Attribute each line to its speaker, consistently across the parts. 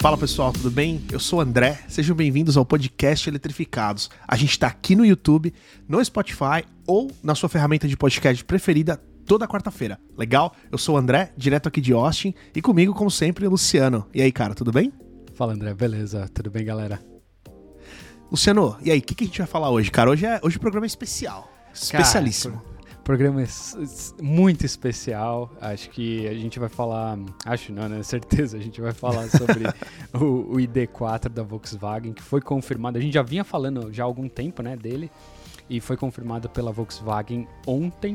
Speaker 1: Fala pessoal, tudo bem? Eu sou o André, sejam bem-vindos ao podcast Eletrificados. A gente está aqui no YouTube, no Spotify ou na sua ferramenta de podcast preferida toda quarta-feira. Legal? Eu sou o André, direto aqui de Austin, e comigo, como sempre, o Luciano. E aí, cara, tudo bem?
Speaker 2: Fala André, beleza? Tudo bem, galera?
Speaker 1: Luciano, e aí, o que, que, a gente vai falar hoje, cara? Hoje, é, hoje o programa é especial, especialíssimo.
Speaker 2: Cara, programa muito especial. Acho que a gente vai falar. Acho não, né? Certeza, a gente vai falar sobre o, o, ID4 da Volkswagen, que foi confirmado. A gente já vinha falando já há algum tempo, né, dele. E foi confirmado pela Volkswagen ontem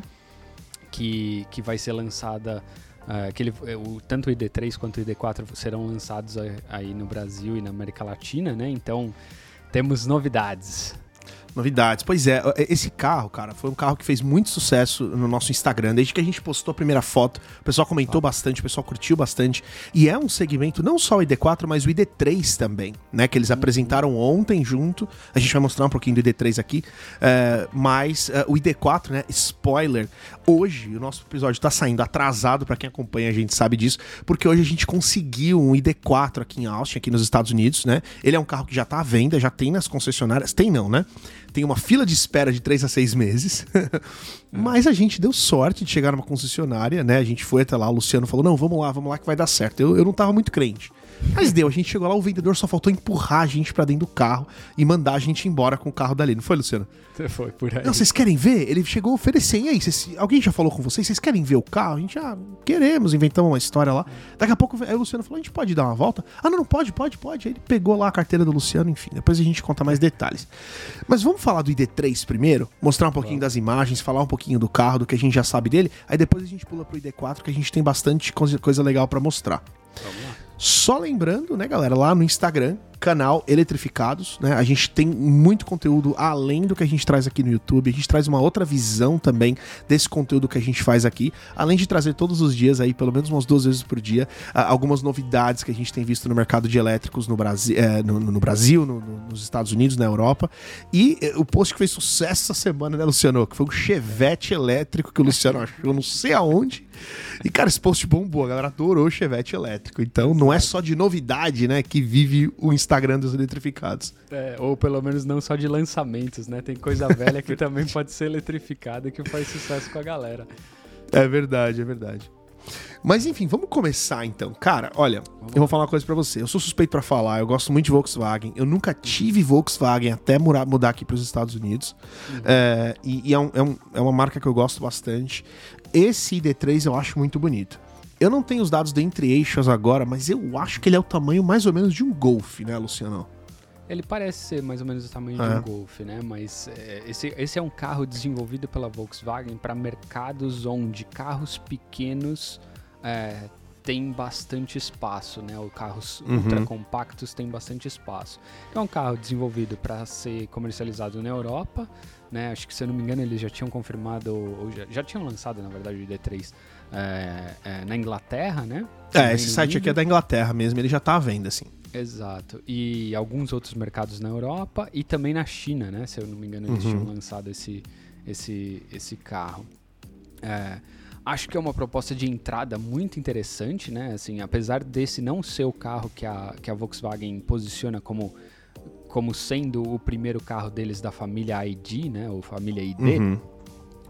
Speaker 2: que, que vai ser lançada. Uh, que ele, o, tanto o ID3 quanto o ID4 serão lançados aí no Brasil e na América Latina, né? Então temos novidades.
Speaker 1: Novidades. Pois é, esse carro, cara, foi um carro que fez muito sucesso no nosso Instagram. Desde que a gente postou a primeira foto, o pessoal comentou ah. bastante, o pessoal curtiu bastante. E é um segmento, não só o ID4, mas o ID3 também, né? Que eles uhum. apresentaram ontem junto. A gente vai mostrar um pouquinho do ID3 aqui. Uh, mas uh, o ID4, né? Spoiler. Hoje, o nosso episódio tá saindo atrasado, para quem acompanha, a gente sabe disso, porque hoje a gente conseguiu um ID4 aqui em Austin, aqui nos Estados Unidos, né? Ele é um carro que já tá à venda, já tem nas concessionárias. Tem não, né? Tem uma fila de espera de 3 a 6 meses. Mas a gente deu sorte de chegar numa concessionária, né? A gente foi até lá, o Luciano falou: não, vamos lá, vamos lá que vai dar certo. Eu, eu não tava muito crente. Mas deu, a gente chegou lá, o vendedor só faltou empurrar a gente para dentro do carro e mandar a gente embora com o carro dali, não foi, Luciano?
Speaker 2: Foi por aí.
Speaker 1: Não, vocês querem ver? Ele chegou a oferecer. E aí, vocês, alguém já falou com vocês? Vocês querem ver o carro? A gente, ah, queremos, inventamos uma história lá. Daqui a pouco aí o Luciano falou: a gente pode dar uma volta? Ah, não, não pode, pode, pode. Aí ele pegou lá a carteira do Luciano, enfim. Depois a gente conta mais detalhes. Mas vamos falar do ID3 primeiro, mostrar um pouquinho das imagens, falar um pouquinho do carro, do que a gente já sabe dele. Aí depois a gente pula pro ID4, que a gente tem bastante coisa legal para mostrar. Vamos lá. Só lembrando, né, galera, lá no Instagram, canal Eletrificados, né? A gente tem muito conteúdo além do que a gente traz aqui no YouTube. A gente traz uma outra visão também desse conteúdo que a gente faz aqui, além de trazer todos os dias aí, pelo menos umas duas vezes por dia, algumas novidades que a gente tem visto no mercado de elétricos no Brasil, é, no, no, Brasil, no, nos Estados Unidos, na Europa. E é, o post que fez sucesso essa semana, né, Luciano? Que foi um Chevette elétrico que o Luciano achou, não sei aonde. E, cara, esse post bombou, a galera adorou o Chevette elétrico. Então, não é só de novidade, né, que vive o Instagram dos eletrificados.
Speaker 2: É, ou pelo menos não só de lançamentos, né? Tem coisa velha que também pode ser eletrificada que faz sucesso com a galera.
Speaker 1: É verdade, é verdade. Mas enfim, vamos começar então. Cara, olha, eu vou falar uma coisa para você. Eu sou suspeito para falar, eu gosto muito de Volkswagen. Eu nunca tive Volkswagen até mudar, mudar aqui para os Estados Unidos. Uhum. É, e, e é, um, é, um, é, uma marca que eu gosto bastante. Esse ID3 eu acho muito bonito. Eu não tenho os dados do entre eixos agora, mas eu acho que ele é o tamanho mais ou menos de um Golf, né, Luciano?
Speaker 2: Ele parece ser mais ou menos o tamanho é. de um Golf, né? Mas é, esse, esse é um carro desenvolvido pela Volkswagen para mercados onde carros pequenos é, têm bastante espaço, né? Os carros uhum. ultra compactos têm bastante espaço. É um carro desenvolvido para ser comercializado na Europa, né? Acho que se eu não me engano eles já tinham confirmado, ou já, já tinham lançado na verdade o ID3 é, é, na Inglaterra, né?
Speaker 1: É, esse site aqui é da Inglaterra mesmo, ele já tá à venda, assim.
Speaker 2: Exato. E alguns outros mercados na Europa e também na China, né? Se eu não me engano, eles uhum. tinham lançado esse, esse, esse carro. É, acho que é uma proposta de entrada muito interessante, né? Assim, apesar desse não ser o carro que a, que a Volkswagen posiciona como como sendo o primeiro carro deles da família ID, né? Ou família ID. Uhum.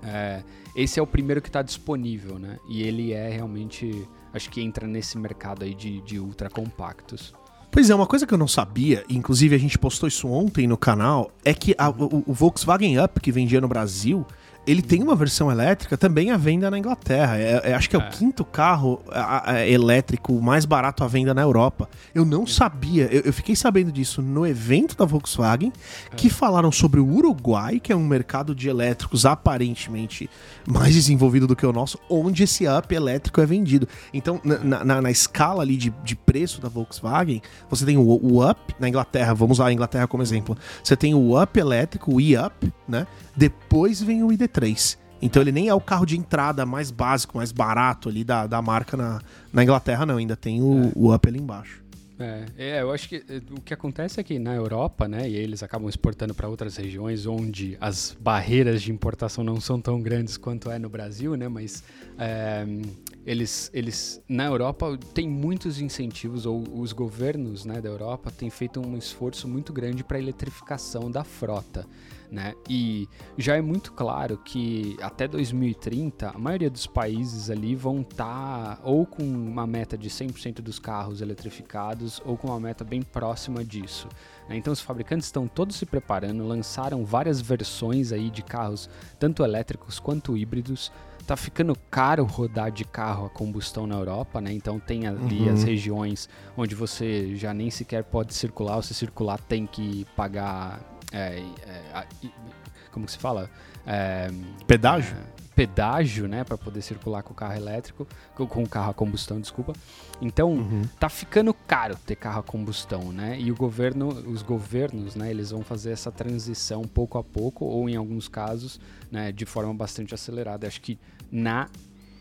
Speaker 2: É, esse é o primeiro que está disponível, né? E ele é realmente, acho que entra nesse mercado aí de, de ultra compactos.
Speaker 1: Pois é, uma coisa que eu não sabia, inclusive a gente postou isso ontem no canal, é que a, o, o Volkswagen Up que vendia no Brasil, ele tem uma versão elétrica também à venda na Inglaterra. É, é, acho que é, é, o quinto carro a, a, elétrico mais barato à venda na Europa. Eu não sabia, eu, eu fiquei sabendo disso no evento da Volkswagen, que é. falaram sobre o Uruguai, que é um mercado de elétricos aparentemente mais desenvolvido do que o nosso, onde esse up elétrico é vendido. Então, na, na, na escala ali de, de preço da Volkswagen, você tem o, o up na Inglaterra, vamos usar a Inglaterra como exemplo. Você tem o up elétrico, o e-up, né? Depois vem o ID3. Então ele nem é o carro de entrada mais básico, mais barato ali da, da marca na, na Inglaterra, não. Ainda tem o, é. o Up ali embaixo.
Speaker 2: É, é, eu acho que é, o que acontece é que na Europa, né, e eles acabam exportando para outras regiões onde as barreiras de importação não são tão grandes quanto é no Brasil, né, mas é, eles, eles na Europa tem muitos incentivos ou os governos, né, da Europa têm feito um esforço muito grande para a eletrificação da frota. Né? E já é muito claro que até 2030 a maioria dos países ali vão estar tá ou com uma meta de 100% dos carros eletrificados ou com uma meta bem próxima disso. Né? Então os fabricantes estão todos se preparando, lançaram várias versões aí de carros, tanto elétricos quanto híbridos. Tá ficando caro rodar de carro a combustão na Europa, né? Então tem ali uhum. as regiões onde você já nem sequer pode circular, ou se circular tem que pagar é, é, como que se fala? É,
Speaker 1: pedágio?
Speaker 2: É, pedágio, né, para poder circular com o carro elétrico, com, com o carro a combustão, desculpa. Então, uhum. tá ficando caro ter carro a combustão, né? E o governo, os governos, né, eles vão fazer essa transição pouco a pouco ou em alguns casos, né, de forma bastante acelerada. Acho que na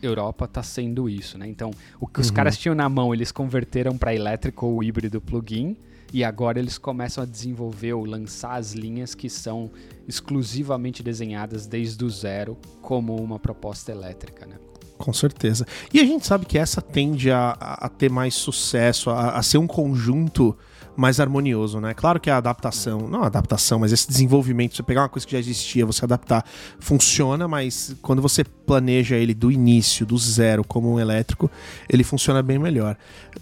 Speaker 2: Europa está sendo isso, né? Então, o que os uhum. caras tinham na mão, eles converteram para elétrico ou híbrido plug-in e agora eles começam a desenvolver ou lançar as linhas que são exclusivamente desenhadas desde o zero como uma proposta elétrica, né?
Speaker 1: Com certeza. E a gente sabe que essa tende a, a ter mais sucesso, a, a ser um conjunto mais harmonioso, né? Claro que a adaptação, não a adaptação, mas esse desenvolvimento, você pegar uma coisa que já existia, você adaptar, funciona, mas quando você planeja ele do início, do zero, como um elétrico, ele funciona bem melhor.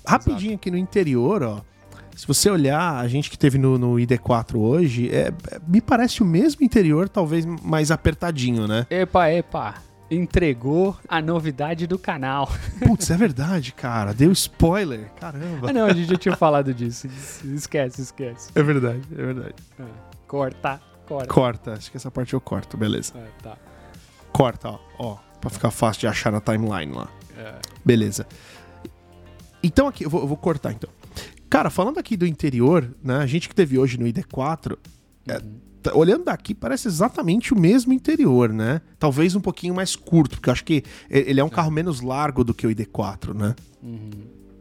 Speaker 1: Rapidinho aqui no interior, ó, se você olhar, a gente que teve no, no ID4 hoje, é, é, me parece o mesmo interior, talvez mais apertadinho, né?
Speaker 2: Epa, epa. Entregou a novidade do canal.
Speaker 1: Putz, é verdade, cara. Deu spoiler. Caramba.
Speaker 2: Ah, não, a gente já tinha falado disso. Esquece, esquece.
Speaker 1: É verdade, é verdade. É.
Speaker 2: Corta, corta.
Speaker 1: Corta. Acho que essa parte eu corto, beleza. É,
Speaker 2: tá.
Speaker 1: Corta, ó. Ó, pra ficar fácil de achar na timeline lá. É. Beleza. Então aqui, eu vou, eu vou cortar então. Cara, falando aqui do interior, né? A gente que teve hoje no ID4, é, é, olhando daqui, parece exatamente o mesmo interior, né? Talvez um pouquinho mais curto, porque eu acho que ele é um é. carro menos largo do que o ID4, né?
Speaker 2: Uhum.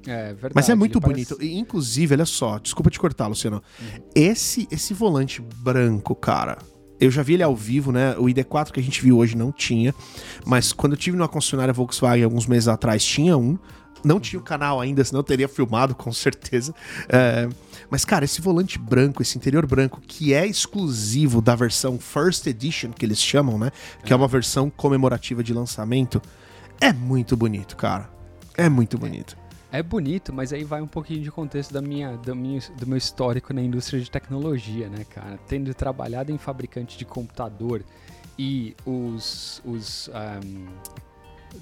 Speaker 2: É verdade.
Speaker 1: Mas é muito bonito. Parece... Inclusive, olha só, desculpa te cortar, Luciano. Uhum. Esse, esse volante branco, cara. Eu já vi ele ao vivo, né? O ID4 que a gente viu hoje não tinha. Mas quando eu tive numa concessionária Volkswagen alguns meses atrás, tinha um. Não tinha o canal ainda, senão teria filmado com certeza. É, mas, cara, esse volante branco, esse interior branco, que é exclusivo da versão First Edition, que eles chamam, né? Que é, uma versão comemorativa de lançamento, é muito bonito, cara. É muito bonito.
Speaker 2: É, é bonito, mas aí vai um pouquinho de contexto da minha, da minha, do meu histórico na indústria de tecnologia, né, cara? Tendo trabalhado em fabricante de computador e os, os um,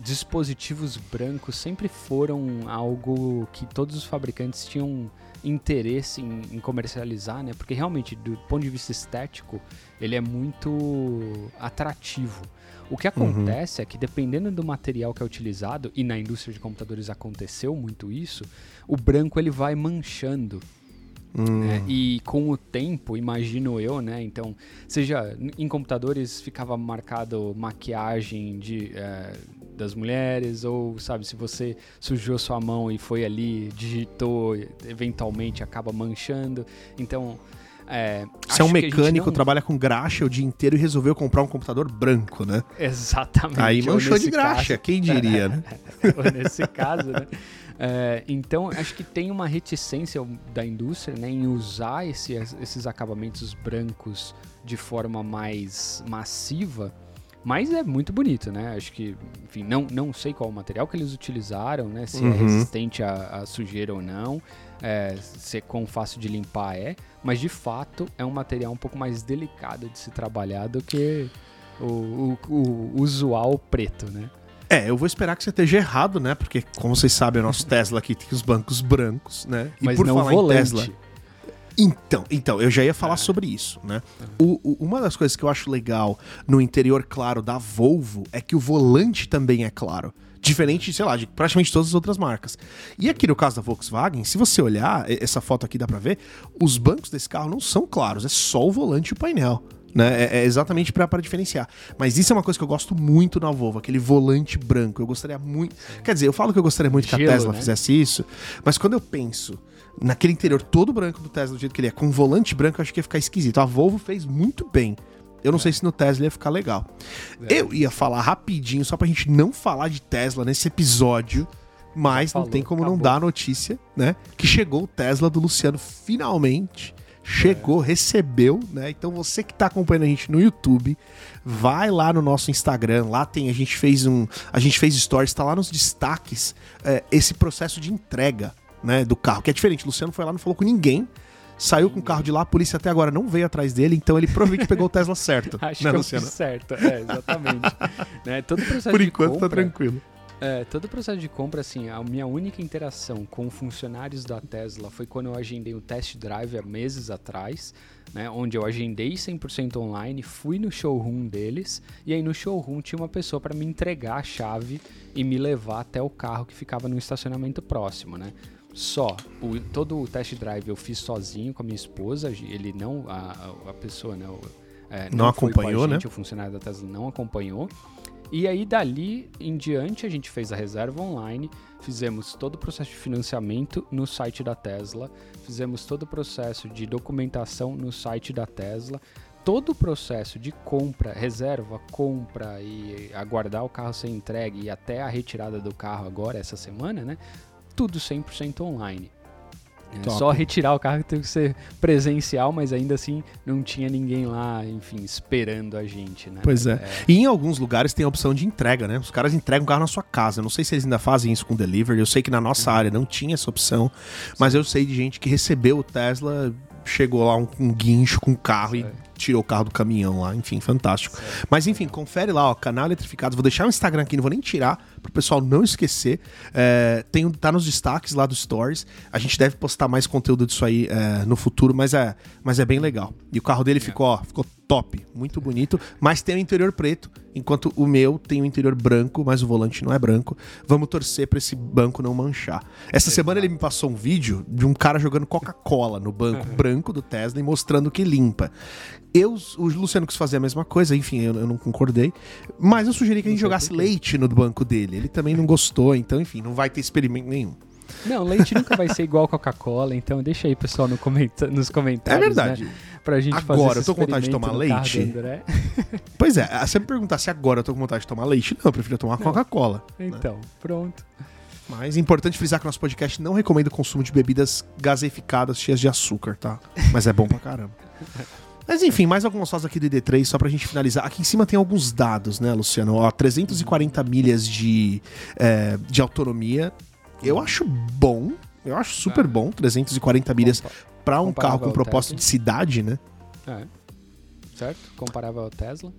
Speaker 2: dispositivos brancos sempre foram algo que todos os fabricantes tinham interesse em, em, comercializar, né? Porque realmente, do ponto de vista estético, ele é muito atrativo. O que acontece uhum. é que dependendo do material que é utilizado, e na indústria de computadores aconteceu muito isso, o branco ele vai manchando Hum. Né? E com o tempo, imagino eu, né? Então, seja em computadores ficava marcado maquiagem de, é, das mulheres, ou sabe, se você sujou sua mão e foi ali, digitou, eventualmente acaba manchando. Então. É,
Speaker 1: Você é um mecânico, não... trabalha com graxa o dia inteiro e resolveu comprar um computador branco, né?
Speaker 2: Exatamente.
Speaker 1: Aí manchou de graxa, caso, quem diria, né?
Speaker 2: nesse caso, né? É, então, acho que tem uma reticência da indústria né, em usar esse, esses acabamentos brancos de forma mais massiva, mas é muito bonito, né? Acho que, enfim, não, não sei qual o material que eles utilizaram, né? Se é uhum. é resistente a, a, sujeira ou não, é, se é quão fácil de limpar é, mas de fato é um material um pouco mais delicado de se trabalhar do que o, o, o usual preto, né?
Speaker 1: É, eu vou esperar que você esteja errado, né? Porque, como vocês sabem, o nosso Tesla aqui tem os bancos brancos, né?
Speaker 2: E Mas por falar em Tesla.
Speaker 1: Então, então, eu já ia falar é. sobre isso, né? O, o, uma das coisas que eu acho legal no interior claro da Volvo é que o volante também é claro. Diferente, sei lá, de praticamente todas as outras marcas. E aqui no caso da Volkswagen, se você olhar, essa foto aqui dá pra ver, os bancos desse carro não são claros, é só o volante e o painel. Né? É, é exatamente para diferenciar. Mas isso é uma coisa que eu gosto muito na Volvo, aquele volante branco. Eu gostaria muito. Quer dizer, eu falo que eu gostaria muito Gelo, que a Tesla né? fizesse isso, mas quando eu penso naquele interior todo branco do Tesla, do jeito que ele é, com volante branco, eu acho que ia ficar esquisito. A Volvo fez muito bem. Eu não é. sei se no Tesla ia ficar legal. É. Eu ia falar rapidinho, só pra gente não falar de Tesla nesse episódio, mas Falou, não tem como acabou. não dar a notícia, né? Que chegou o Tesla do Luciano finalmente. Chegou, é. recebeu, né? Então você que tá acompanhando a gente no YouTube, vai lá no nosso Instagram, lá tem, a gente fez um, a gente fez stories, tá lá nos destaques, é, esse processo de entrega, né, do carro, que é diferente. O Luciano foi lá, não falou com ninguém, saiu com o carro de lá, a polícia até agora não veio atrás dele, então ele provavelmente pegou o Tesla certo.
Speaker 2: Acho né, que Luciano? certo, é, exatamente. né, todo processo
Speaker 1: Por enquanto
Speaker 2: tá
Speaker 1: compra, tá tranquilo.
Speaker 2: É, todo o processo de compra, assim, a minha única interação com funcionários da Tesla foi quando eu agendei um test drive há meses atrás, né, onde eu agendei 100% online, fui no showroom deles, e aí no showroom tinha uma pessoa para me entregar a chave e me levar até o carro que ficava no estacionamento próximo, né? Só. O, todo o test drive eu fiz sozinho com a minha esposa. Ele não. A, a pessoa, né? O,
Speaker 1: é, não, não acompanhou,
Speaker 2: gente,
Speaker 1: né?
Speaker 2: O funcionário da Tesla não acompanhou. E aí, dali em diante, a gente fez a reserva online, fizemos todo o processo de financiamento no site da Tesla, fizemos todo o processo de documentação no site da Tesla, todo o processo de compra, reserva, compra e aguardar o carro ser entregue e até a retirada do carro agora, essa semana, né? Tudo 100% online. É só retirar o carro que teve que ser presencial, mas ainda assim não tinha ninguém lá, enfim, esperando a gente, né?
Speaker 1: Pois é. é. E em alguns lugares tem a opção de entrega, né? Os caras entregam o carro na sua casa. Eu não sei se eles ainda fazem isso com delivery. Eu sei que na nossa área não tinha essa opção, mas eu sei de gente que recebeu o Tesla, chegou lá um, um guincho com o carro e tirou o carro do caminhão lá, enfim, fantástico. Mas enfim, confere lá, ó, canal Eletrificados. Vou deixar o Instagram aqui, não vou nem tirar, pro pessoal não esquecer. É, tem, tá nos destaques lá dos stories. A gente deve postar mais conteúdo disso aí é, no futuro, mas é, mas é bem legal. E o carro dele ficou, ó, ficou top, muito bonito, mas tem o interior preto, enquanto o meu tem o interior branco, mas o volante não é branco. Vamos torcer para esse banco não manchar. Essa semana ele me passou um vídeo de um cara jogando Coca-Cola no banco branco do Tesla e mostrando que limpa. Eu, o Luciano quis fazer a mesma coisa, enfim, eu, eu não concordei. Mas eu sugeri que a gente jogasse leite no banco dele. Ele também não gostou, então, enfim, não vai ter experimento nenhum.
Speaker 2: Não, leite nunca vai ser igual Coca-Cola, então deixa aí, pessoal, no comenta nos comentários.
Speaker 1: É verdade.
Speaker 2: Né? Pra gente
Speaker 1: agora eu tô com vontade de tomar leite. pois é, se você me perguntar se agora eu tô com vontade de tomar leite, não, eu prefiro tomar Coca-Cola.
Speaker 2: Né? Então, né? pronto.
Speaker 1: Mas é importante frisar que o nosso podcast não recomenda o consumo de bebidas gaseificadas cheias de açúcar, tá? Mas é bom pra caramba. Mas enfim, mais algumas fotos aqui do ID3, só pra gente finalizar. Aqui em cima tem alguns dados, né, Luciano? Ó, 340 milhas de, é, de autonomia. Eu acho bom, eu acho super é. bom, 340 milhas para um carro com propósito de cidade, né?
Speaker 2: É. Certo? Comparável ao Tesla.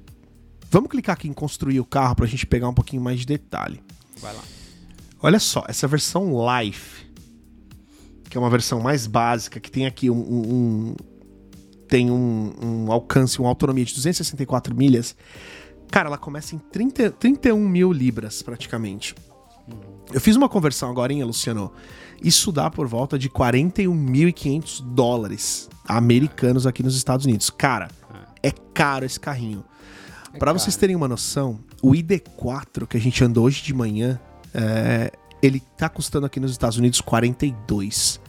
Speaker 1: Vamos clicar aqui em construir o carro pra gente pegar um pouquinho mais de detalhe.
Speaker 2: Vai lá.
Speaker 1: Olha só, essa versão Life, que é uma versão mais básica, que tem aqui um, um, tem um, um, alcance, uma autonomia de 264 milhas. Cara, ela começa em 30, 31 mil libras, praticamente. Uhum. Eu fiz uma conversão agora, hein, Luciano? Isso dá por volta de 41.500 dólares americanos aqui nos Estados Unidos. Cara, é caro esse carrinho. É Para vocês terem uma noção, o ID4 que a gente andou hoje de manhã, é, ele tá custando aqui nos Estados Unidos 42.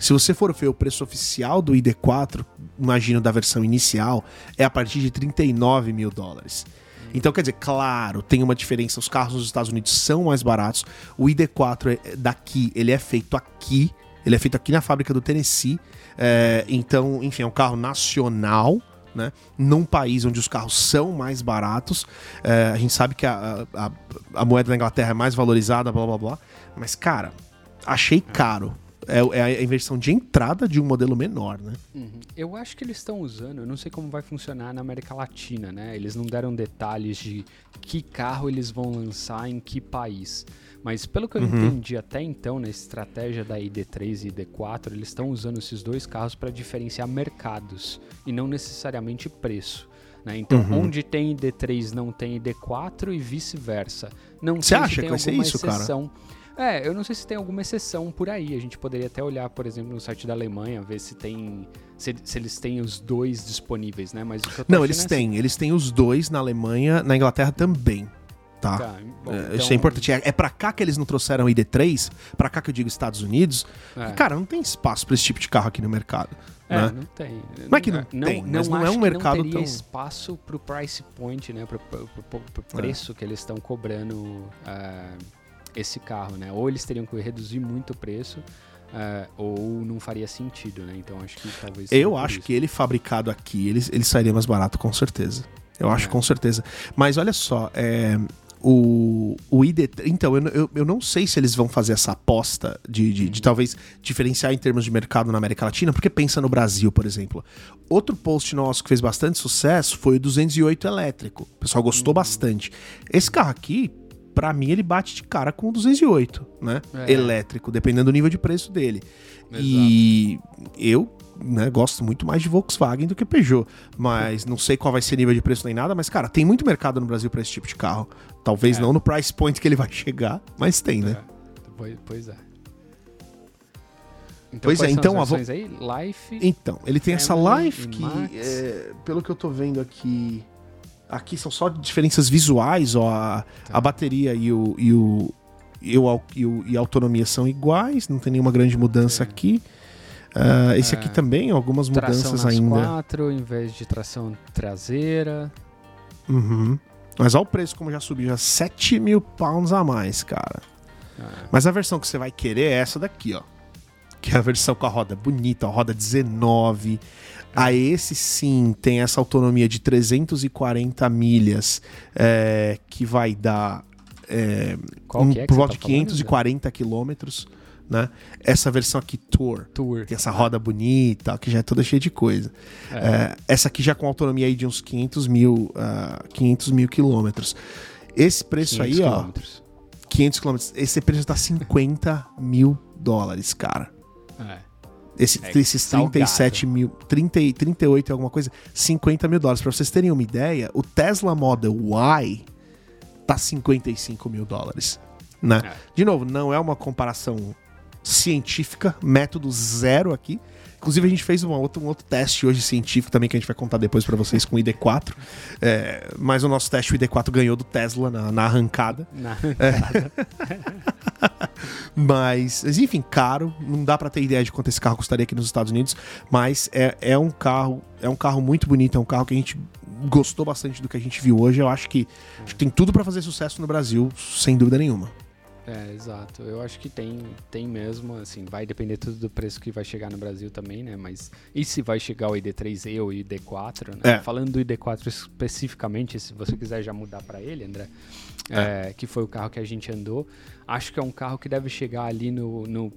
Speaker 1: Se você for ver o preço oficial do ID4, imagino da versão inicial, é a partir de 39 mil dólares. Então, quer dizer, claro, tem uma diferença. Os carros nos Estados Unidos são mais baratos. O ID4 é daqui, ele é feito aqui. Ele é feito aqui na fábrica do Tennessee. É, então, enfim, é um carro nacional. Né? Num país onde os carros são mais baratos, é, a gente sabe que a, a, a moeda da Inglaterra é mais valorizada, blá blá blá. Mas, cara, achei caro é, é a inversão de entrada de um modelo menor, né?
Speaker 2: Uhum. Eu acho que eles estão usando, eu não sei como vai funcionar na América Latina, né? Eles não deram detalhes de que carro eles vão lançar em que país. Mas pelo que eu uhum. entendi até então, na estratégia da ID3 e ID4, eles estão usando esses dois carros para diferenciar mercados e não necessariamente preço. Né? Então, uhum. onde tem ID3 não tem ID4 e vice-versa. Não
Speaker 1: Você acha que, vai ser isso, exceção. cara?
Speaker 2: É, eu não sei se tem alguma exceção por aí. A gente poderia até olhar, por exemplo, no site da Alemanha, ver se tem. Se, se eles têm os dois disponíveis, né? Mas
Speaker 1: Não, eles têm. Eles têm os dois na Alemanha, na Inglaterra também. Tá. tá bom, é, então... Isso é importante. É, é pra cá que eles não trouxeram o ID3, pra cá que eu digo Estados Unidos. É. cara, não tem espaço pra esse tipo de carro aqui no mercado.
Speaker 2: É,
Speaker 1: né?
Speaker 2: não tem.
Speaker 1: Não é que não, não tem, não, mas não, é um mercado não teria tão...
Speaker 2: espaço pro price point, né? Pro, pro, pro, pro é. preço que eles estão cobrando uh, esse carro, né? Ou eles teriam que reduzir muito o preço, uh, ou não faria sentido, né? Então acho que talvez...
Speaker 1: Eu acho isso. que ele fabricado aqui, ele, ele sairia mais barato, com certeza. Eu acho é. com certeza. Mas olha só, é, o, o ID. Então, eu, eu, eu, não sei se eles vão fazer essa aposta de, de, de, talvez diferenciar em termos de mercado na América Latina, porque pensa no Brasil, por exemplo. Outro post nosso que fez bastante sucesso foi o 208 elétrico. O pessoal gostou bastante. Esse carro aqui, para mim, ele bate de cara com o 208, né? É. Elétrico, dependendo do nível de preço dele. Exato. E eu né, gosto muito mais de Volkswagen do que Peugeot. Mas não sei qual vai ser o nível de preço nem nada. Mas, cara, tem muito mercado no Brasil para esse tipo de carro. Talvez é. não no price point que ele vai chegar, mas tem, né?
Speaker 2: É. Pois é.
Speaker 1: Então, pois é, então
Speaker 2: a vo... aí? Life.
Speaker 1: Então, ele tem essa Life que, é, pelo que eu tô vendo aqui, aqui são só diferenças visuais, ó, a, tá. a bateria e o, e o, e, o, e, a autonomia são iguais, não tem nenhuma grande mudança aqui. Uh, esse aqui é. também, algumas mudanças ainda.
Speaker 2: quatro em vez de tração traseira.
Speaker 1: Uhum. Mas olha o preço como já subiu, já 7 mil pounds a mais, cara. É. Mas a versão que você vai querer é essa daqui, ó. Que é a versão com a roda bonita, a roda 19. A esse sim tem essa autonomia de 340 milhas, é, que vai dar é, um, é por volta tá de 540 quilômetros né? Essa versão aqui, Tour,
Speaker 2: Tour.
Speaker 1: tem essa roda bonita, que já é toda cheia de coisa. É. É, essa aqui já com autonomia aí de uns 500 mil, uh, 500 mil quilômetros. Esse preço aí, quilômetros. ó, 500 quilômetros, esse preço tá 50 mil dólares, cara. É. Esse, é esses 37 salgado. mil, 30, 38 alguma coisa, 50 mil dólares. Pra vocês terem uma ideia, o Tesla Model Y tá 55 mil dólares. Né? É. De novo, não é uma comparação científica, método zero aqui. Inclusive, a gente fez um outro, um outro teste hoje científico também, que a gente vai contar depois para vocês com o ID4. É, mas o nosso teste, o ID4 ganhou do Tesla na, na arrancada. Na arrancada. É. mas, mas, enfim, caro. Não dá para ter ideia de quanto esse carro custaria aqui nos Estados Unidos. Mas é, é um carro, é um carro muito bonito, é um carro que a gente gostou bastante do que a gente viu hoje. Eu acho que, acho que tem tudo para fazer sucesso no Brasil, sem dúvida nenhuma.
Speaker 2: É, exato. Eu acho que tem, tem mesmo, assim, vai depender tudo do preço que vai chegar no Brasil também, né? Mas e se vai chegar o ID3E ou o ID4, né? É. Falando do ID4 especificamente, se você quiser já mudar para ele, André, é. É, que foi o carro que a gente andou, acho que é um carro que deve chegar ali no, no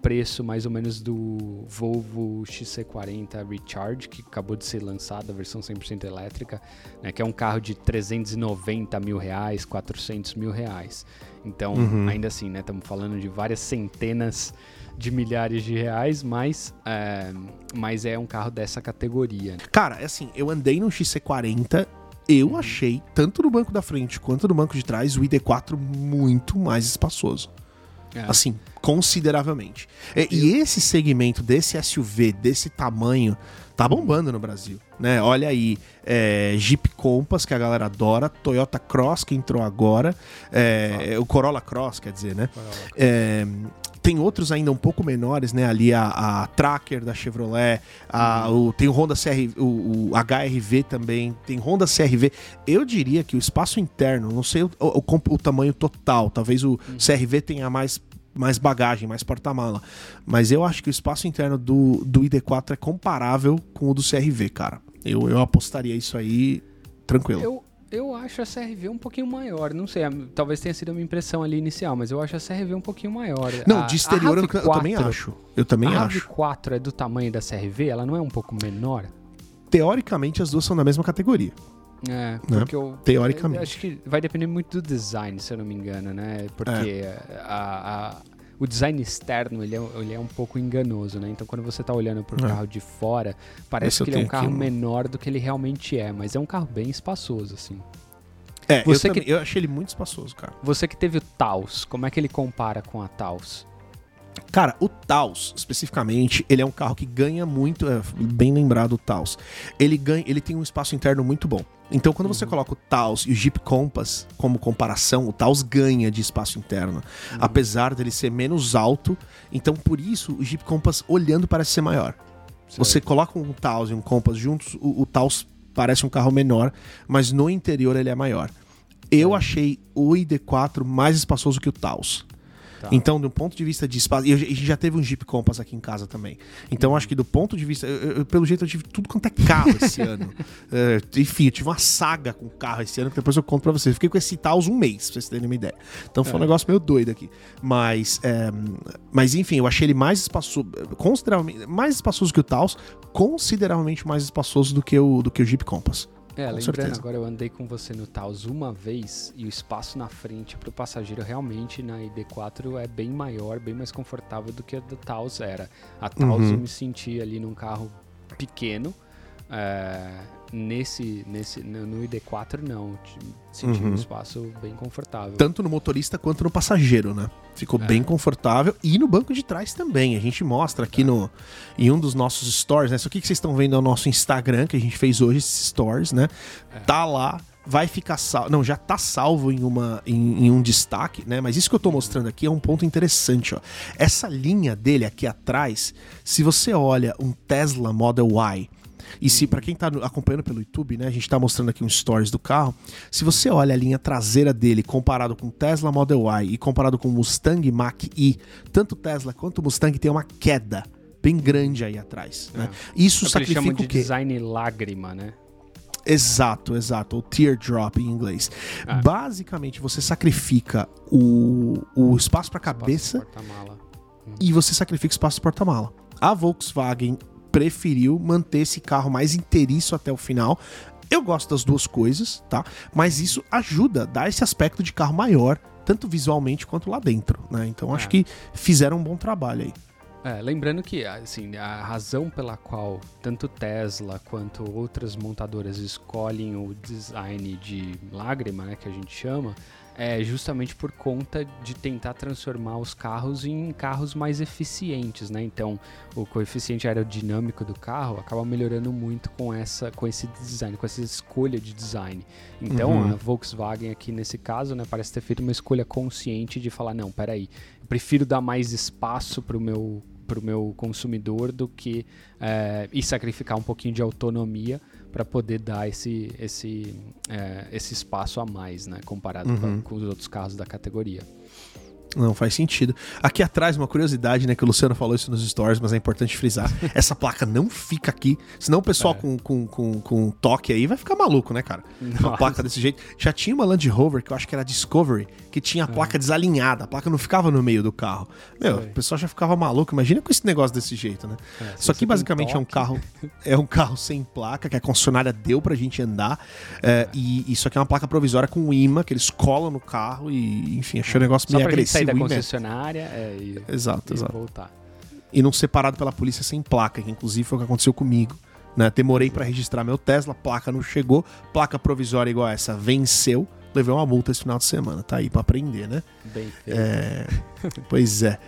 Speaker 2: preço mais ou menos do Volvo XC40 Recharge, que acabou de ser lançado, a versão 100% elétrica, né? Que é um carro de 390 mil reais, 400 mil reais. Então, uhum. ainda assim, né? Estamos falando de várias centenas de milhares de reais, mas é, mas é um carro dessa categoria.
Speaker 1: Cara, é assim, eu andei no XC40 eu achei, tanto no banco da frente quanto no banco de trás, o ID4 muito mais espaçoso. É. Assim, consideravelmente. E, e, esse segmento desse SUV, desse tamanho, tá bombando no Brasil, né? Olha aí, é, Jeep Compass, que a galera adora, Toyota Cross, que entrou agora, é, ah. o Corolla Cross, quer dizer, né? Tem outros ainda um pouco menores, né? Ali a, a Tracker da Chevrolet, a, o, tem o Honda CR, o, o, HRV também, tem Honda CRV. Eu diria que o espaço interno, não sei o, o, o tamanho total, talvez o uhum. CRV tenha mais mais bagagem, mais porta-mala. Mas eu acho que o espaço interno do, do ID4 é comparável com o do CRV, cara. Eu, eu apostaria isso aí tranquilo.
Speaker 2: Eu, eu acho a CRV um pouquinho maior. Não sei, talvez tenha sido a minha impressão ali inicial, mas eu acho a CRV um pouquinho maior.
Speaker 1: Não, a, de exterior eu, eu, também acho. Eu também
Speaker 2: a
Speaker 1: acho.
Speaker 2: A 4 é do tamanho da CRV? Ela não é um pouco menor?
Speaker 1: Teoricamente, as duas são da mesma categoria.
Speaker 2: É, né? porque né? eu,
Speaker 1: Teoricamente. Eu
Speaker 2: acho que vai depender muito do design, se eu não me engano, né? Porque é. a, a, o design externo ele é, ele é um pouco enganoso, né? Então quando você está olhando para o é. carro de fora, parece Esse que ele é um carro menor do que ele realmente é, mas é um carro bem espaçoso, assim.
Speaker 1: É,
Speaker 2: Você
Speaker 1: eu,
Speaker 2: que-
Speaker 1: também- eu achei ele muito espaçoso, cara.
Speaker 2: Você que teve o Taos, como é que ele compara com a Taos?
Speaker 1: Cara, o Taos, especificamente, ele é um carro que ganha muito, é, bem lembrado o Taos. Ele ganha, ele tem um espaço interno muito bom. Então, quando você coloca o Taos e o Jeep Compass como comparação, o Taos ganha de espaço interno, apesar dele ser menos alto. Então, por isso, o Jeep Compass olhando parece ser maior. Você coloca um Taos e um Compass juntos, o, o Taos parece um carro menor, mas no interior ele é maior. Eu achei o ID4 mais espaçoso que o Taos.
Speaker 2: Tá.
Speaker 1: Então, do ponto de vista de espaço. E a gente já teve um Jeep Compass aqui em casa também. Então, acho que do ponto de vista. eu- eu- pelo jeito, eu tive tudo quanto é carro esse ano. É, enfim, eu tive uma saga com carro esse ano que depois eu conto pra vocês. Fiquei com esse Taos um mês, pra vocês terem uma ideia. Então, foi um negócio meio doido aqui. Mas, é, mas enfim, eu achei ele mais espaçoso. Consideravelmente. Mais espaçoso que o Taos. Consideravelmente mais espaçoso do que o, do que o Jeep Compass.
Speaker 2: É, lembrando,
Speaker 1: certeza.
Speaker 2: agora eu andei com você no Taos uma vez e o espaço na frente pro passageiro realmente na ID4 é bem maior, bem mais confortável do que a do Taos era. A Taos
Speaker 1: Uhum.
Speaker 2: eu me senti ali num carro pequeno. É, nesse, nesse, no no ID4 não, senti
Speaker 1: Uhum.
Speaker 2: um espaço bem confortável.
Speaker 1: tanto no motorista quanto no passageiro, né? Ficou
Speaker 2: É.
Speaker 1: bem confortável e no banco de trás também. A gente mostra aqui no em um dos nossos stories, né? Isso aqui que vocês estão vendo é o nosso Instagram que a gente fez hoje esses stories, né? Tá lá, vai ficar salvo, não, já tá salvo em uma em, em um destaque, né? Mas isso que eu tô mostrando aqui é um ponto interessante, ó. Essa linha dele aqui atrás, se você olha um Tesla Model Y e se para quem tá no- acompanhando pelo YouTube, né, a gente tá mostrando aqui um stories do carro. Se você olha a linha traseira dele comparado com o Tesla Model Y e comparado com o Mustang Mach-E, tanto o Tesla quanto o Mustang tem uma queda bem grande aí atrás, né? Isso
Speaker 2: É o que eles chamam
Speaker 1: sacrifica
Speaker 2: de
Speaker 1: o quê?
Speaker 2: design lágrima, né?
Speaker 1: Exato, exato. O teardrop em inglês.
Speaker 2: Ah.
Speaker 1: Basicamente, você sacrifica o, o espaço para cabeça
Speaker 2: Porta-mala.
Speaker 1: e você sacrifica o espaço do porta-mala. A Volkswagen preferiu manter esse carro mais inteiriço até o final. Eu gosto das duas coisas, tá? Mas isso ajuda, dá esse aspecto de carro maior, tanto visualmente quanto lá dentro, né? Então acho
Speaker 2: É.
Speaker 1: que fizeram um bom trabalho aí.
Speaker 2: É, lembrando que assim, a razão pela qual tanto Tesla quanto outras montadoras escolhem o design de lágrima, né, que a gente chama, é justamente por conta de tentar transformar os carros em carros mais eficientes, né? Então, o coeficiente aerodinâmico do carro acaba melhorando muito com essa com esse design, com essa escolha de design. Então,
Speaker 1: Uhum.
Speaker 2: a Volkswagen aqui nesse caso, né, parece ter feito uma escolha consciente de falar, não, peraí, prefiro dar mais espaço para o meu para o meu consumidor do que é, e sacrificar um pouquinho de autonomia para poder dar esse esse é, esse espaço a mais, né, comparado com-
Speaker 1: Uhum.
Speaker 2: com, os outros carros da categoria.
Speaker 1: Não faz sentido. Aqui atrás, uma curiosidade, né? Que o Luciano falou isso nos stories, mas é importante frisar. Essa placa não fica aqui. Senão o pessoal
Speaker 2: É.
Speaker 1: com, com, com, com toque aí vai ficar maluco, né, cara? Uma
Speaker 2: Nossa.
Speaker 1: placa desse jeito. Já tinha uma Land Rover, que eu acho que era Discovery, que tinha a placa desalinhada. A placa não ficava no meio do carro. Meu,
Speaker 2: Sei.
Speaker 1: o pessoal já ficava maluco. Imagina com esse negócio desse jeito, né?
Speaker 2: É,
Speaker 1: aqui
Speaker 2: tem
Speaker 1: basicamente é um carro é um carro sem placa que a concessionária deu pra gente andar. É, E isso aqui é uma placa provisória com imã que eles colam no carro e, enfim, achei o negócio
Speaker 2: Só
Speaker 1: meio agressivo.
Speaker 2: Da
Speaker 1: imã.
Speaker 2: concessionária é, e,
Speaker 1: Exato,
Speaker 2: e
Speaker 1: exato.
Speaker 2: voltar.
Speaker 1: E não ser parado pela polícia sem placa, que inclusive foi o que aconteceu comigo. Né? Demorei pra registrar meu Tesla, placa não chegou, placa provisória igual essa venceu, levei uma multa esse final de semana. Tá aí pra aprender, né?
Speaker 2: Bem feito.
Speaker 1: É, pois é.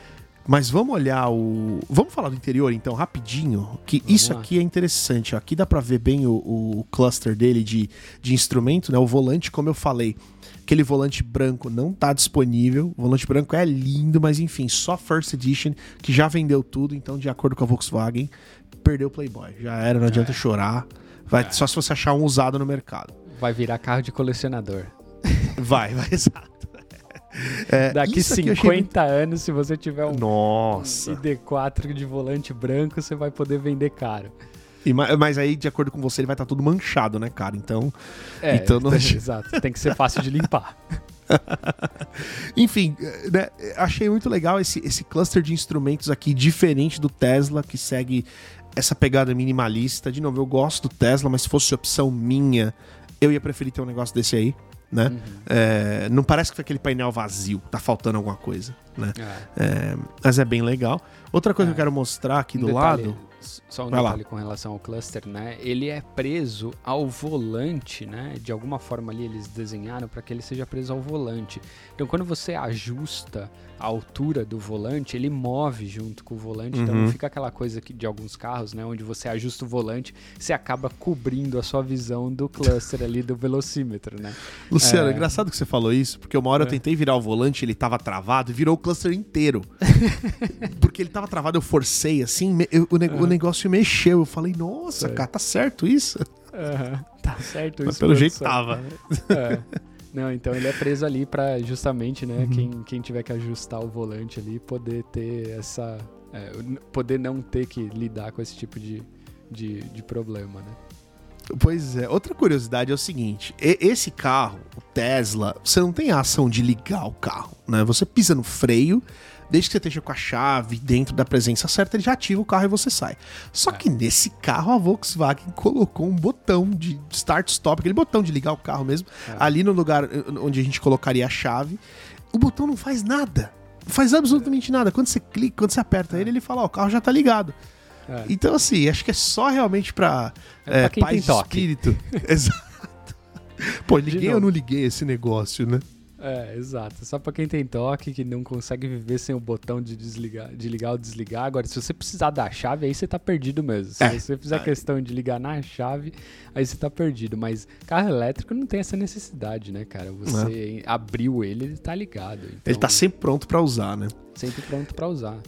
Speaker 1: Mas vamos olhar o. Vamos falar do interior então, rapidinho. Que
Speaker 2: Vamos
Speaker 1: isso
Speaker 2: lá.
Speaker 1: aqui é interessante. Aqui dá pra ver bem o, o cluster dele de, de instrumento, né? O volante, como eu falei, aquele volante branco não tá disponível. O volante branco é lindo, mas enfim, só First Edition, que já vendeu tudo. Então, de acordo com a Volkswagen, perdeu o Playboy. Já era, não adianta chorar. Vai, Só se você achar um usado no mercado.
Speaker 2: Vai virar carro de colecionador.
Speaker 1: Vai, vai, exato. É,
Speaker 2: Daqui
Speaker 1: isso aqui eu
Speaker 2: 50
Speaker 1: achei
Speaker 2: anos, se você tiver um
Speaker 1: Nossa.
Speaker 2: ID4 de volante branco, você vai poder vender caro.
Speaker 1: E ma- mas aí, de acordo com você, ele vai estar todo manchado, né, cara? Então,
Speaker 2: É,
Speaker 1: Então não
Speaker 2: exato. Tem que ser fácil de limpar.
Speaker 1: enfim, eh, né, achei muito legal esse, esse cluster de instrumentos aqui, diferente do Tesla, que segue essa pegada minimalista. De novo, eu gosto do Tesla, mas se fosse opção minha, eu ia preferir ter um negócio desse aí, né?
Speaker 2: Uhum.
Speaker 1: É, não parece que foi aquele painel vazio, tá faltando alguma coisa, né?
Speaker 2: É.
Speaker 1: É, mas é bem legal. Outra coisa é. que eu quero mostrar aqui um do detalhe, lado.
Speaker 2: Só um Vai detalhe lá. com relação ao cluster, né? Ele é preso ao volante, né? De alguma forma ali eles desenharam para que ele seja preso ao volante. Então quando você ajusta a altura do volante, ele move junto com o volante. Então, uhum. Então fica aquela coisa que de alguns carros, né? Onde você ajusta o volante, você acaba cobrindo a sua visão do cluster ali do velocímetro, né?
Speaker 1: Luciano, é... engraçado que você falou isso, porque uma hora é. eu tentei virar o volante, ele tava travado e virou o cluster inteiro. porque ele tava travado, eu forcei assim, eu, o, uhum. O, negócio mexeu. Eu falei, nossa, cara, tá certo isso?
Speaker 2: Uhum. Tá certo
Speaker 1: Mas isso. pelo jeito tava.
Speaker 2: É. Não, então ele é preso ali para justamente, né, uhum. quem, quem tiver que ajustar o volante ali poder ter essa. É, poder não ter que lidar com esse tipo de, de, de problema, né?
Speaker 1: Pois é. Outra curiosidade é o seguinte: esse carro, o Tesla, você não tem a ação de ligar o carro, né? Você pisa no freio, desde que você esteja com a chave dentro da presença certa, ele já ativa o carro e você sai. Só é. que nesse carro a Volkswagen colocou um botão de start-stop, aquele botão de ligar o carro mesmo, é. ali no lugar eh, onde a gente colocaria a chave. O botão não faz nada. Não faz absolutamente nada. Quando você clica, quando você aperta ele, ele fala: Ó, o carro já tá ligado. É. Então, assim, acho que é só realmente pra,
Speaker 2: é, é, pra paz de espírito.
Speaker 1: Exato. Pô, liguei ou não liguei esse negócio, né?
Speaker 2: É, exato. Só pra quem tem toque, que não consegue viver sem o botão de desligar, de ligar ou desligar. Agora, se você precisar da chave, aí você tá perdido mesmo. Se é. você fizer a questão de ligar na chave, aí você tá perdido. Mas carro elétrico não tem essa necessidade, né, cara? Você é. abriu ele, ele tá ligado. Então...
Speaker 1: Ele tá sempre pronto para usar, né?
Speaker 2: Sempre pronto para usar.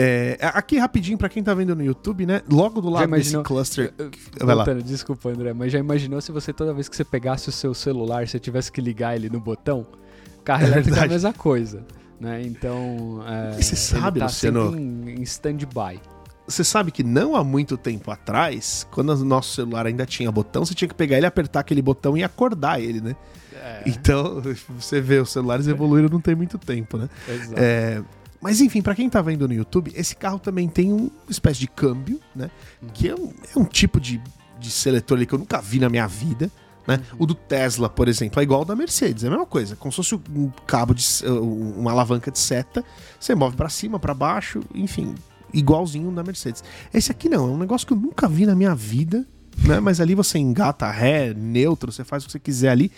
Speaker 1: É, aqui rapidinho, para quem tá vendo no YouTube, né? Logo do lado imaginou, desse cluster.
Speaker 2: Vai lá. Desculpa, André, mas já imaginou se você toda vez que você pegasse o seu celular, você tivesse que ligar ele no botão? Carro é elétrico é a mesma coisa. Né? Então.
Speaker 1: É, e você sabe,
Speaker 2: tá
Speaker 1: Luciano.
Speaker 2: Em, em stand-by.
Speaker 1: Você sabe que não há muito tempo atrás, quando o nosso celular ainda tinha botão, você tinha que pegar ele, apertar aquele botão e acordar ele, né? É. Então, você vê, os celulares evoluíram não tem muito tempo, né? Exato. É, mas enfim, para quem tá vendo no YouTube, esse carro também tem uma espécie de câmbio, né? Uhum. Que é um, é um tipo de, de seletor ali que eu nunca vi na minha vida. Né? Uhum. O do Tesla, por exemplo, é igual ao da Mercedes, é a mesma coisa, como se fosse um cabo de uma alavanca de seta, você move para cima, para baixo, enfim, igualzinho da Mercedes. Esse aqui não, é um negócio que eu nunca vi na minha vida, né? Mas ali você engata ré, neutro, você faz o que você quiser ali.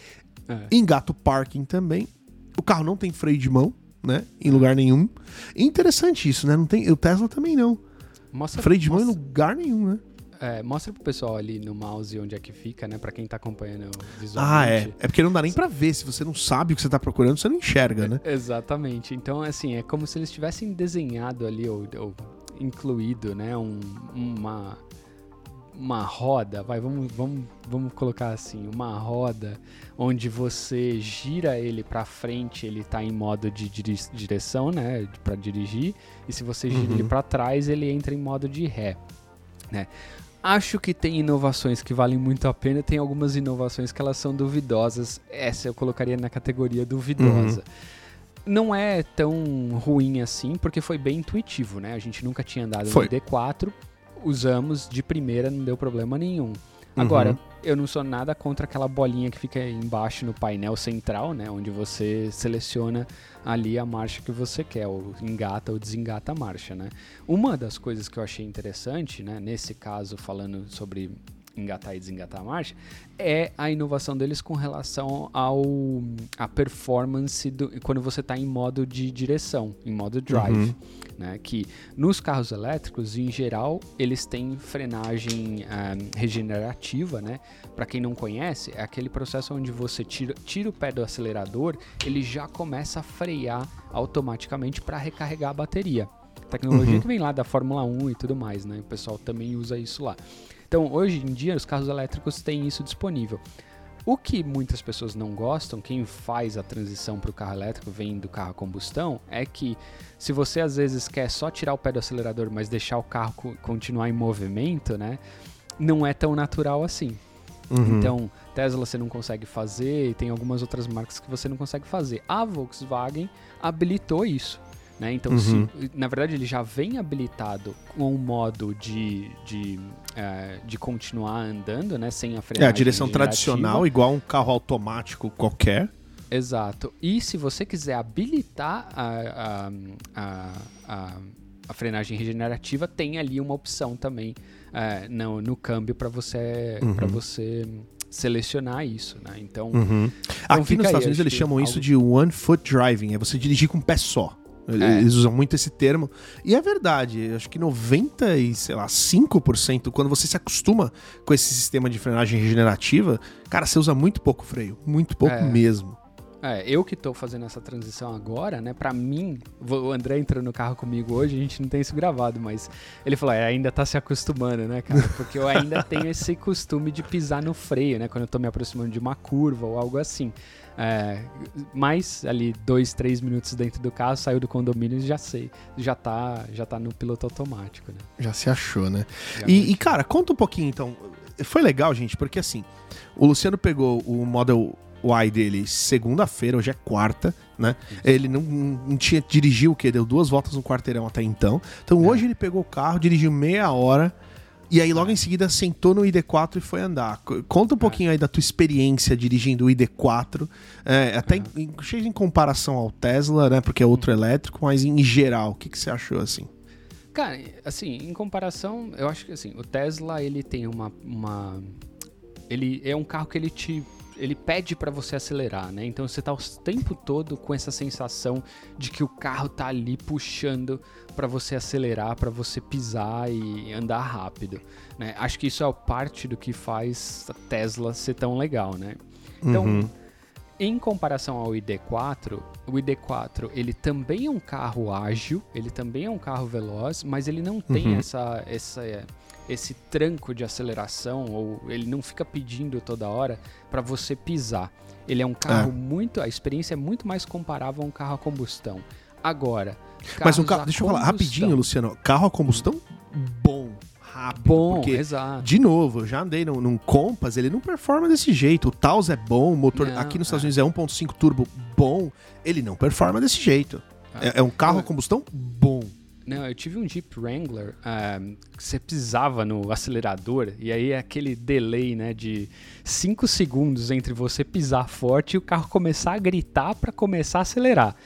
Speaker 1: É. Engata o parking também. O carro não tem freio de mão, né? Em lugar nenhum. interessante isso, né? Não tem, o Tesla também não. Mostra, freio de mostra, mão em lugar nenhum, né?
Speaker 2: É, mostra pro pessoal ali no mouse onde é que fica, né? Pra quem tá acompanhando visualmente. Ah,
Speaker 1: é. É porque não dá nem pra ver. Se você não sabe o que você tá procurando, você não enxerga, né?
Speaker 2: É, exatamente. Então, assim, é como se eles tivessem desenhado ali, ou, ou incluído, né? Um, uma, uma roda, vai, vamos, vamos, vamos colocar assim, uma roda onde você gira ele para frente, ele tá em modo de direção, né, para dirigir, e se você gira uhum. ele para trás, ele entra em modo de ré, né? Acho que tem inovações que valem muito a pena, tem algumas inovações que elas são duvidosas. Essa eu colocaria na categoria duvidosa. Uhum. Não é tão ruim assim, porque foi bem intuitivo, né? A gente nunca tinha andado foi. no D4, usamos de primeira, não deu problema nenhum. Agora, uhum. eu não sou nada contra aquela bolinha que fica embaixo no painel central, né? Onde você seleciona ali a marcha que você quer, ou engata ou desengata a marcha, né? Uma das coisas que eu achei interessante, né? Nesse caso, falando sobre engatar e desengatar a marcha, é a inovação deles com relação ao a performance do, quando você está em modo de direção, em modo drive. Uhum. Né, que nos carros elétricos, em geral, eles têm frenagem um, ah, regenerativa. Né? Para quem não conhece, é aquele processo onde você tira, tira o pé do acelerador, ele já começa a frear automaticamente para recarregar a bateria. Tecnologia uhum. que vem lá da Fórmula 1 e tudo mais, né? O pessoal também usa isso lá. Então, hoje em dia, os carros elétricos têm isso disponível. O que muitas pessoas não gostam, quem faz a transição para o carro elétrico, vem do carro a combustão, é que se você às vezes quer só tirar o pé do acelerador, mas deixar o carro continuar em movimento, né? Não é tão natural assim. Uhum. Então, Tesla você não consegue fazer, e tem algumas outras marcas que você não consegue fazer. A Volkswagen habilitou isso. Né? Então, uhum. se, na verdade, ele já vem habilitado com o modo de, de, é, de continuar andando, né? Sem a frenagem.
Speaker 1: É, a direção tradicional, igual um carro automático qualquer.
Speaker 2: Exato. E se você quiser habilitar a, a, a, a frenagem regenerativa, tem ali uma opção também é, no, no câmbio para você, uhum. para você selecionar isso, né? Então,
Speaker 1: uhum. então aqui nos Estados Unidos eles chamam algo... isso de one foot driving, é você dirigir com um pé só. É. Eles usam muito esse termo. E é verdade, acho que 90 e, sei lá, 5%, quando você se acostuma com esse sistema de frenagem regenerativa, cara, você usa muito pouco freio. Muito pouco é. mesmo.
Speaker 2: É, eu que tô fazendo essa transição agora, né? Pra mim, o André entrou no carro comigo hoje, a gente não tem isso gravado, mas ele falou, é, ainda tá se acostumando, né, cara? Porque eu ainda tenho esse costume de pisar no freio, né? Quando eu tô me aproximando de uma curva ou algo assim. É, mas ali dois, três minutos dentro do carro, saiu do condomínio e já sei, já tá, já tá no piloto automático, né?
Speaker 1: Já se achou, né? E, e, cara, conta um pouquinho então. Foi legal, gente, porque assim, o Luciano pegou o Model Y dele segunda-feira, hoje é quarta, né? Isso. Ele não, não tinha dirigiu o quê? Deu duas voltas no quarteirão até então. Então é. hoje ele pegou o carro, dirigiu meia hora. E aí, logo em seguida, sentou no ID4 e foi andar. Conta um é. pouquinho aí da tua experiência dirigindo o ID4, é, até uhum. em, em, em, comparação ao Tesla, né? Porque é outro uhum. elétrico, mas em geral, o que, que você achou assim?
Speaker 2: Cara, assim, em comparação, eu acho que assim, o Tesla ele tem uma, uma. Ele é um carro que ele te ele pede para você acelerar, né? Então você tá o tempo todo com essa sensação de que o carro tá ali puxando para você acelerar, para você pisar e andar rápido, né? Acho que isso é parte do que faz a Tesla ser tão legal, né? Então, uhum. em comparação ao ID4, o ID4 ele também é um carro ágil, ele também é um carro veloz, mas ele não tem uhum. essa essa esse tranco de aceleração, ou ele não fica pedindo toda hora para você pisar. Ele é um carro é. muito. A experiência é muito mais comparável a um carro a combustão. Agora.
Speaker 1: Mas um carro. Deixa eu falar rapidinho, Luciano. Carro a combustão bom. Rápido,
Speaker 2: bom,
Speaker 1: porque,
Speaker 2: exato.
Speaker 1: De novo, eu já andei num, num Compass, ele não performa desse jeito. O Taos é bom, o motor não, aqui nos Estados é. Unidos é 1.5 turbo bom, ele não performa desse jeito. É, é, é um carro a combustão bom.
Speaker 2: Não, eu tive um Jeep Wrangler um, que você pisava no acelerador e aí é aquele delay, né, de 5 segundos entre você pisar forte e o carro começar a gritar para começar a acelerar.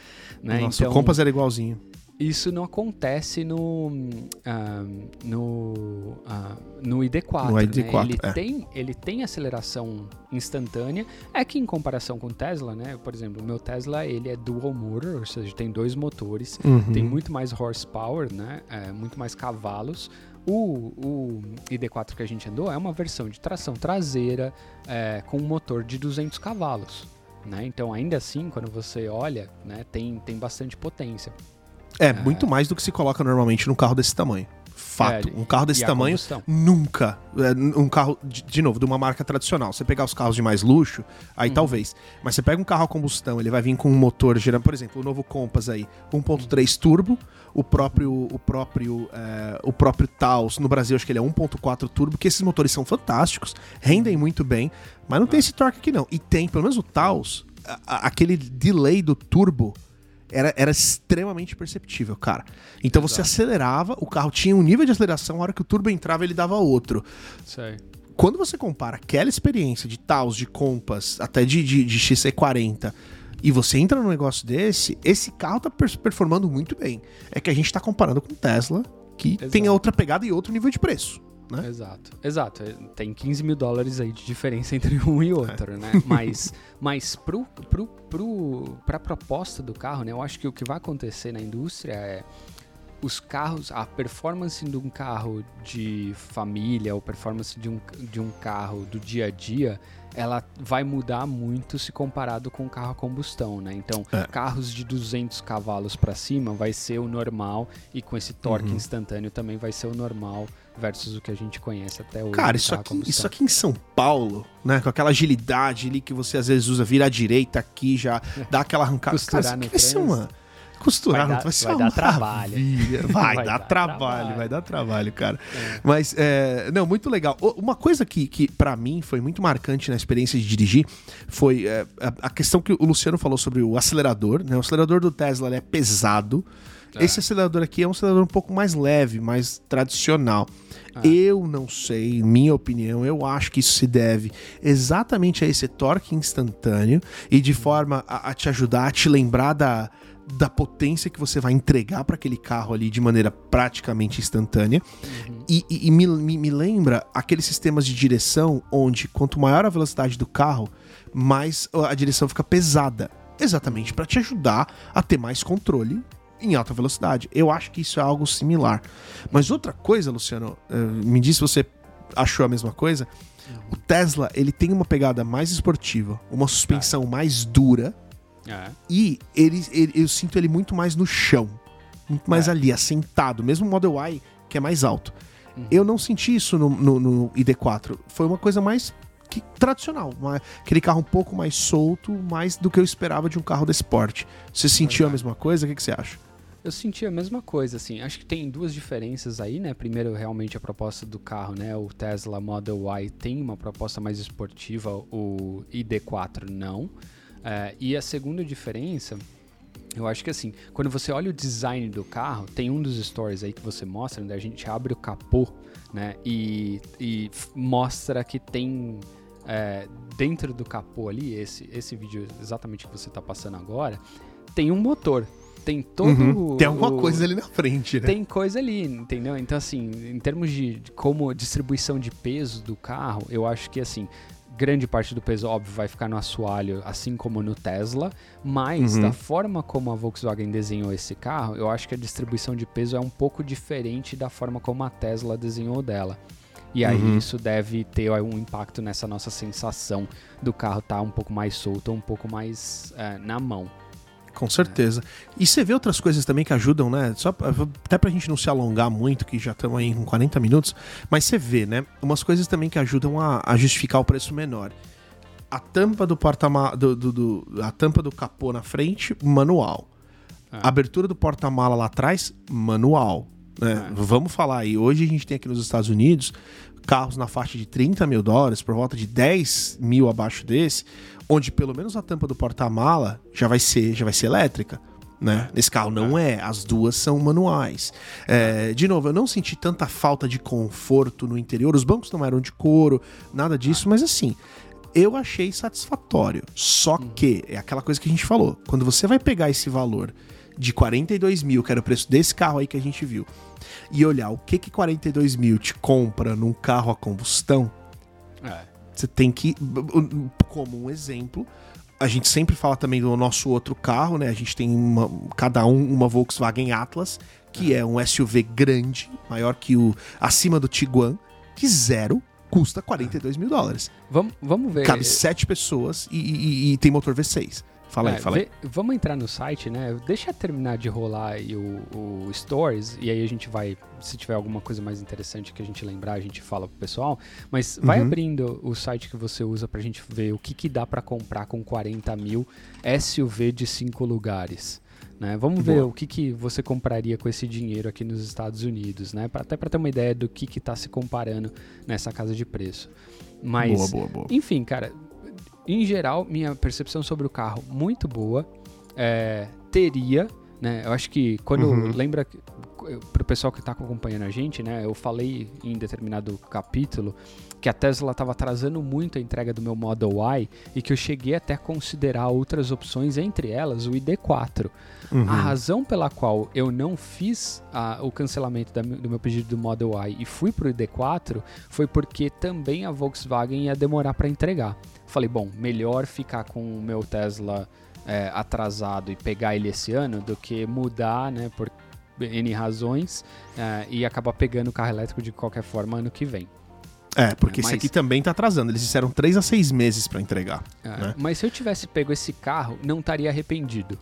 Speaker 2: Né?
Speaker 1: Nossa, então, o Compass era igualzinho.
Speaker 2: Isso não acontece no, uh, no, uh, no ID4. No ID4 né? ele, é. tem, ele tem aceleração instantânea. É que em comparação com o Tesla, né? Por exemplo, o meu Tesla ele é dual motor, ou seja, tem dois motores, uhum. tem muito mais horsepower, né? É, muito mais cavalos. O, o, ID4 que a gente andou é uma versão de tração traseira é, com um motor de 200 cavalos. Né? Então, ainda assim, quando você olha, né, tem, tem bastante potência.
Speaker 1: É, é, muito mais do que se coloca normalmente num carro desse tamanho. Fato. É, um carro desse tamanho, nunca. É, um carro, de, de, novo, de uma marca tradicional. Você pegar os carros de mais luxo, aí uhum. talvez. Mas você pega um carro a combustão, ele vai vir com um motor gerando, por exemplo, o novo Compass aí, 1.3 turbo, o próprio, o próprio, é, o próprio Taos, no Brasil acho que ele é 1.4 turbo, que esses motores são fantásticos, rendem muito bem, mas não tem esse torque aqui não. E tem, pelo menos o Taos, a, a, aquele delay do turbo era, era extremamente perceptível, cara. Então Exato. você acelerava, o carro tinha um nível de aceleração, a hora que o turbo entrava, ele dava outro.
Speaker 2: Sei.
Speaker 1: Quando você compara aquela experiência de Taos, de Compass, até de, de, de XC40, e você entra num negócio desse, esse carro tá performando muito bem. É que a gente tá comparando com Tesla, que Exato. tem outra pegada e outro nível de preço né?
Speaker 2: Exato, exato. É, tem 15 mil dólares aí de diferença entre um e outro, é. né? Mas, mas pro, pro, pro, pra proposta do carro, né? Eu acho que o que vai acontecer na indústria é os carros, a performance de um carro de família ou performance de um, de um carro do dia a dia, ela vai mudar muito se comparado com um carro a combustão, né? Então, é. carros de 200 cavalos para cima vai ser o normal e com esse torque uhum. instantâneo também vai ser o normal versus o que a gente conhece até hoje.
Speaker 1: Cara, isso aqui, isso aqui em São Paulo, né? Com aquela agilidade ali que você às vezes usa, vira à direita aqui, já dá aquela arrancada.
Speaker 2: Costurar Cara,
Speaker 1: no vai ser uma costurar, vai, dar, vai ser
Speaker 2: vai
Speaker 1: dar
Speaker 2: trabalho.
Speaker 1: Vai, vai, dar, dar trabalho, trabalho, vai dar trabalho, cara. É. Mas, é, não, muito legal. Uma coisa que, que para mim foi muito marcante na experiência de dirigir foi é, a questão que o Luciano falou sobre o acelerador, né? O acelerador do Tesla é pesado. É. Esse acelerador aqui é um acelerador um pouco mais leve, mais tradicional. É. Eu não sei, minha opinião, eu acho que isso se deve exatamente a esse torque instantâneo e de forma a, a te ajudar a te lembrar da, da potência que você vai entregar para aquele carro ali de maneira praticamente instantânea. Uhum. E, e, e me, me, me, lembra aqueles sistemas de direção onde quanto maior a velocidade do carro, mais a direção fica pesada. Exatamente para te ajudar a ter mais controle em alta velocidade. Eu acho que isso é algo similar. Mas outra coisa, Luciano, eh, me diz se você achou a mesma coisa. O Tesla, ele tem uma pegada mais esportiva, uma suspensão é. mais dura. É. E ele, ele, eu sinto ele muito mais no chão. Muito mais é. ali, assentado. Mesmo o Model Y, que é mais alto. Uhum. Eu não senti isso no, no, no, ID4. Foi uma coisa mais que, tradicional. Uma, aquele carro um pouco mais solto, mais do que eu esperava de um carro desse porte. Você sentiu a mesma coisa? O que, que você acha?
Speaker 2: Eu senti a mesma coisa, assim. Acho que tem duas diferenças aí, né? Primeiro, realmente a proposta do carro, né? O Tesla Model Y tem uma proposta mais esportiva, o ID4 não. É, e a segunda diferença, eu acho que assim, quando você olha o design do carro, tem um dos stories aí que você mostra, onde a gente abre o capô, né? E, e mostra que tem é, dentro do capô ali, esse, esse vídeo exatamente que você está passando agora, tem um motor tem todo. Uhum.
Speaker 1: Tem alguma o, coisa ali na frente, né?
Speaker 2: Tem coisa ali, entendeu? Então, assim, em termos de, de como distribuição de peso do carro, eu acho que, assim, grande parte do peso, óbvio, vai ficar no assoalho, assim como no Tesla, mas uhum. da forma como a Volkswagen desenhou esse carro, eu acho que a distribuição de peso é um pouco diferente da forma como a Tesla desenhou dela. E aí uhum. isso deve ter um impacto nessa nossa sensação do carro estar tá um pouco mais solto, um pouco mais é, na mão.
Speaker 1: Com certeza. E você vê outras coisas também que ajudam, né? Só até pra gente não se alongar muito, que já estamos aí com 40 minutos, mas você vê, né? Umas coisas também que ajudam a, a justificar o preço menor. A tampa do porta do, do, do, a tampa do capô na frente, manual. É. A abertura do porta-mala lá atrás, manual. Né? É. Vamos falar aí. Hoje a gente tem aqui nos Estados Unidos carros na faixa de 30 mil dólares, por volta de 10 mil abaixo desse, onde pelo menos a tampa do porta-mala já vai ser já vai ser elétrica. Né? Nesse carro não é, as duas são manuais. É, de novo, eu não senti tanta falta de conforto no interior, os bancos não eram de couro, nada disso, mas assim, eu achei satisfatório. Só uhum. que, é aquela coisa que a gente falou, quando você vai pegar esse valor de 42 mil, que era o preço desse carro aí que a gente viu, e olhar o que que 42 mil te compra num carro a combustão, é. Você tem que, como um exemplo, a gente sempre fala também do nosso outro carro, né? A gente tem uma, cada um uma Volkswagen Atlas, que é um SUV grande, maior que o acima do Tiguan, que zero custa 42 mil dólares.
Speaker 2: Vamos, vamos ver.
Speaker 1: Cabe sete pessoas e, e, e tem motor V6. Fala aí, é, fala aí.
Speaker 2: vamos entrar no site, né? Deixa terminar de rolar aí o, o, Stories e aí a gente vai, se tiver alguma coisa mais interessante que a gente lembrar, a gente fala pro pessoal. Mas vai uhum. abrindo o site que você usa pra gente ver o que, que dá para comprar com 40 mil SUV de cinco lugares. Né? Vamos boa. ver o que, que você compraria com esse dinheiro aqui nos Estados Unidos, né? Pra, até para ter uma ideia do que está se comparando nessa casa de preço. Mas, boa, boa, boa. enfim, cara, em geral, minha percepção sobre o carro muito boa. É, teria, né? Eu acho que quando uhum. lembra pro pessoal que está acompanhando a gente, né? Eu falei em determinado capítulo que a Tesla estava atrasando muito a entrega do meu Model Y e que eu cheguei até a considerar outras opções, entre elas o ID4. Uhum. A razão pela qual eu não fiz a, o cancelamento da, do meu pedido do Model Y e fui para o ID4 foi porque também a Volkswagen ia demorar para entregar. Falei, bom, melhor ficar com o meu Tesla é, atrasado e pegar ele esse ano do que mudar, né, por N razões é, e acabar pegando o carro elétrico de qualquer forma ano que vem.
Speaker 1: É, porque mas... esse aqui também tá atrasando. Eles disseram 3 a 6 meses para entregar. É, né?
Speaker 2: Mas se eu tivesse pego esse carro, não estaria arrependido.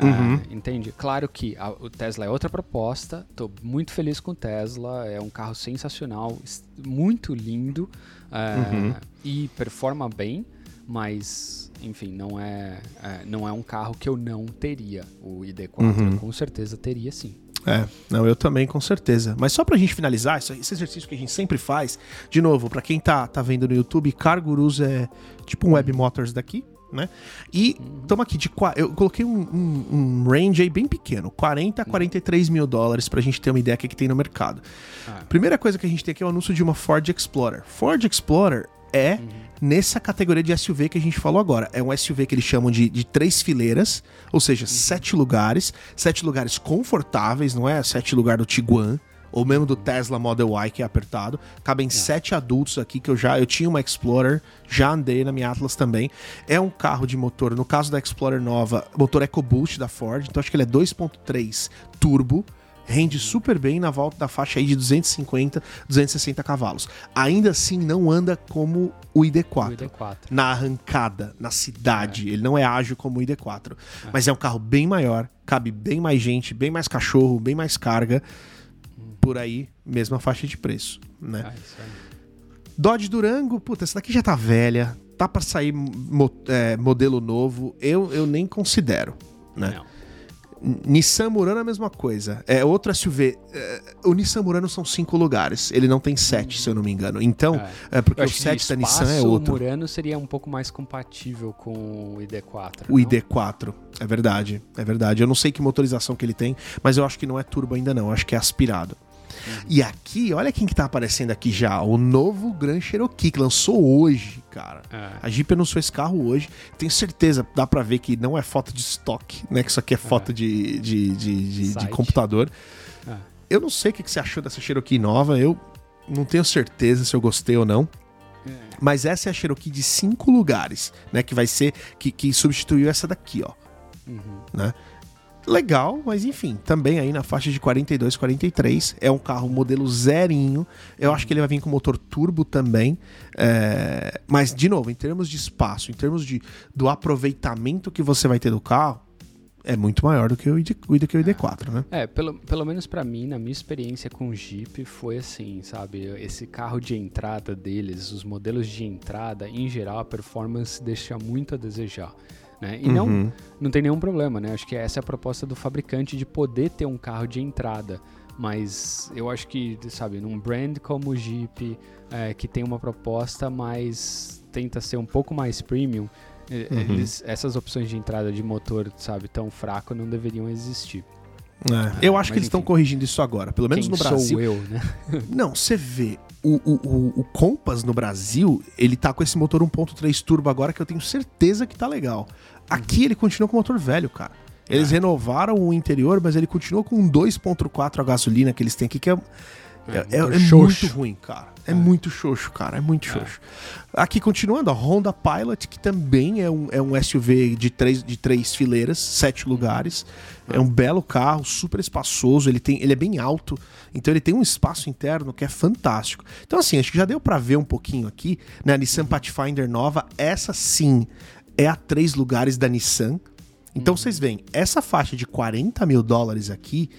Speaker 2: Uhum. Ah, entende? Claro que a, o Tesla é outra proposta. Tô muito feliz com o Tesla. É um carro sensacional, muito lindo é, uhum. e performa bem, mas enfim, não é, é, não é um carro que eu não teria. O ID4 uhum. com certeza teria sim.
Speaker 1: É, não, eu também, com certeza. Mas só pra gente finalizar, esse exercício que a gente sempre faz, de novo, para quem tá, tá vendo no YouTube, Cargurus é tipo um Web Motors daqui, né? E estamos uhum. aqui de. Eu coloquei um, um, um, range aí bem pequeno, 40 a 43 mil dólares, pra gente ter uma ideia do que, que tem no mercado. Ah. Primeira coisa que a gente tem aqui é o anúncio de uma Ford Explorer. Ford Explorer é. Uhum nessa categoria de SUV que a gente falou agora. É um SUV que eles chamam de, de três fileiras, ou seja, sete lugares, sete lugares confortáveis, não é sete lugar do Tiguan ou mesmo do Tesla Model Y que é apertado. Cabem sete adultos aqui que eu já eu tinha uma Explorer, já andei na minha Atlas também. É um carro de motor, no caso da Explorer nova, motor EcoBoost da Ford, então acho que ele é 2.3 turbo. Rende super bem na volta da faixa aí de 250, 260 cavalos. Ainda assim, não anda como o ID4.
Speaker 2: O ID4.
Speaker 1: Na arrancada, na cidade. Ele não é ágil como o ID4. Mas é um carro bem maior, cabe bem mais gente, bem mais cachorro, bem mais carga por aí, mesma faixa de preço, né?
Speaker 2: Ah, isso aí.
Speaker 1: Dodge Durango, puta, essa daqui já tá velha, tá para sair mo é, modelo novo, eu, eu nem considero, né?
Speaker 2: Não.
Speaker 1: Nissan Murano é a mesma coisa. É outro SUV. É, o Nissan Murano são cinco lugares. Ele não tem sete, se eu não me engano. Então, é, porque
Speaker 2: Eu
Speaker 1: o sete da Nissan é outro.
Speaker 2: O Murano seria um pouco mais compatível com o ID4.
Speaker 1: O
Speaker 2: não?
Speaker 1: ID4. É verdade. É verdade. Eu não sei que motorização que ele tem, mas eu acho que não é turbo ainda não. Eu acho que é aspirado. E aqui, olha quem que tá aparecendo aqui já. O novo Grand Cherokee, que lançou hoje, cara.
Speaker 2: É.
Speaker 1: A Jeep anunciou esse carro hoje. Tenho certeza, dá pra ver que não é foto de estoque, né? Que isso aqui é foto de, de, de, de- de computador.
Speaker 2: É.
Speaker 1: Eu não sei o que que você achou dessa Cherokee nova. Eu não tenho certeza se eu gostei ou não.
Speaker 2: É.
Speaker 1: Mas essa é a Cherokee de cinco lugares, né? Que vai ser. Que, que substituiu essa daqui, ó.
Speaker 2: Uhum.
Speaker 1: Né? Legal, mas enfim, também aí na faixa de 42, 43. É um carro modelo zerinho. Eu acho que ele vai vir com motor turbo também. É, Mas, de novo, em termos de espaço, em termos de, do aproveitamento que você vai ter do carro, é muito maior do que o, ID, do que o ID4, né?
Speaker 2: É, pelo, pelo menos pra mim, na minha experiência com o Jeep, foi assim, sabe? Esse carro de entrada deles, os modelos de entrada, em geral, a performance deixa muito a desejar. Né? E
Speaker 1: Uhum.
Speaker 2: não, não tem nenhum problema, né? Acho que essa é a proposta do fabricante de poder ter um carro de entrada. Mas eu acho que, sabe, num brand como o Jeep, é, que tem uma proposta mais. tenta ser um pouco mais premium, eh,
Speaker 1: Uhum.
Speaker 2: eles- essas opções de entrada de motor, sabe, tão fraco não deveriam existir.
Speaker 1: É, eu acho
Speaker 2: mas
Speaker 1: que eles estão corrigindo isso agora, pelo menos no Brasil.
Speaker 2: sou eu, né?
Speaker 1: Não, você vê, o, o, o Compass no Brasil, ele tá com esse motor 1.3 turbo agora que eu tenho certeza que tá legal. Aqui ele continua com motor velho, cara. Eles
Speaker 2: É.
Speaker 1: renovaram o interior, mas ele continua com um 2.4 a gasolina que eles têm aqui, que é, é, é- é muito ruim, cara. É, muito xoxo, cara. É muito xoxo. Aqui, continuando, a Honda Pilot, que também é um, é um SUV de três, de três fileiras, sete lugares. É um belo carro, super espaçoso. Ele, tem, ele é bem alto, então ele tem um espaço interno que é fantástico. Então, assim, acho que já deu pra ver um pouquinho aqui, né? A Nissan Pathfinder nova, essa sim é a três lugares da Nissan. Então vocês veem, essa faixa de 40 mil dólares aqui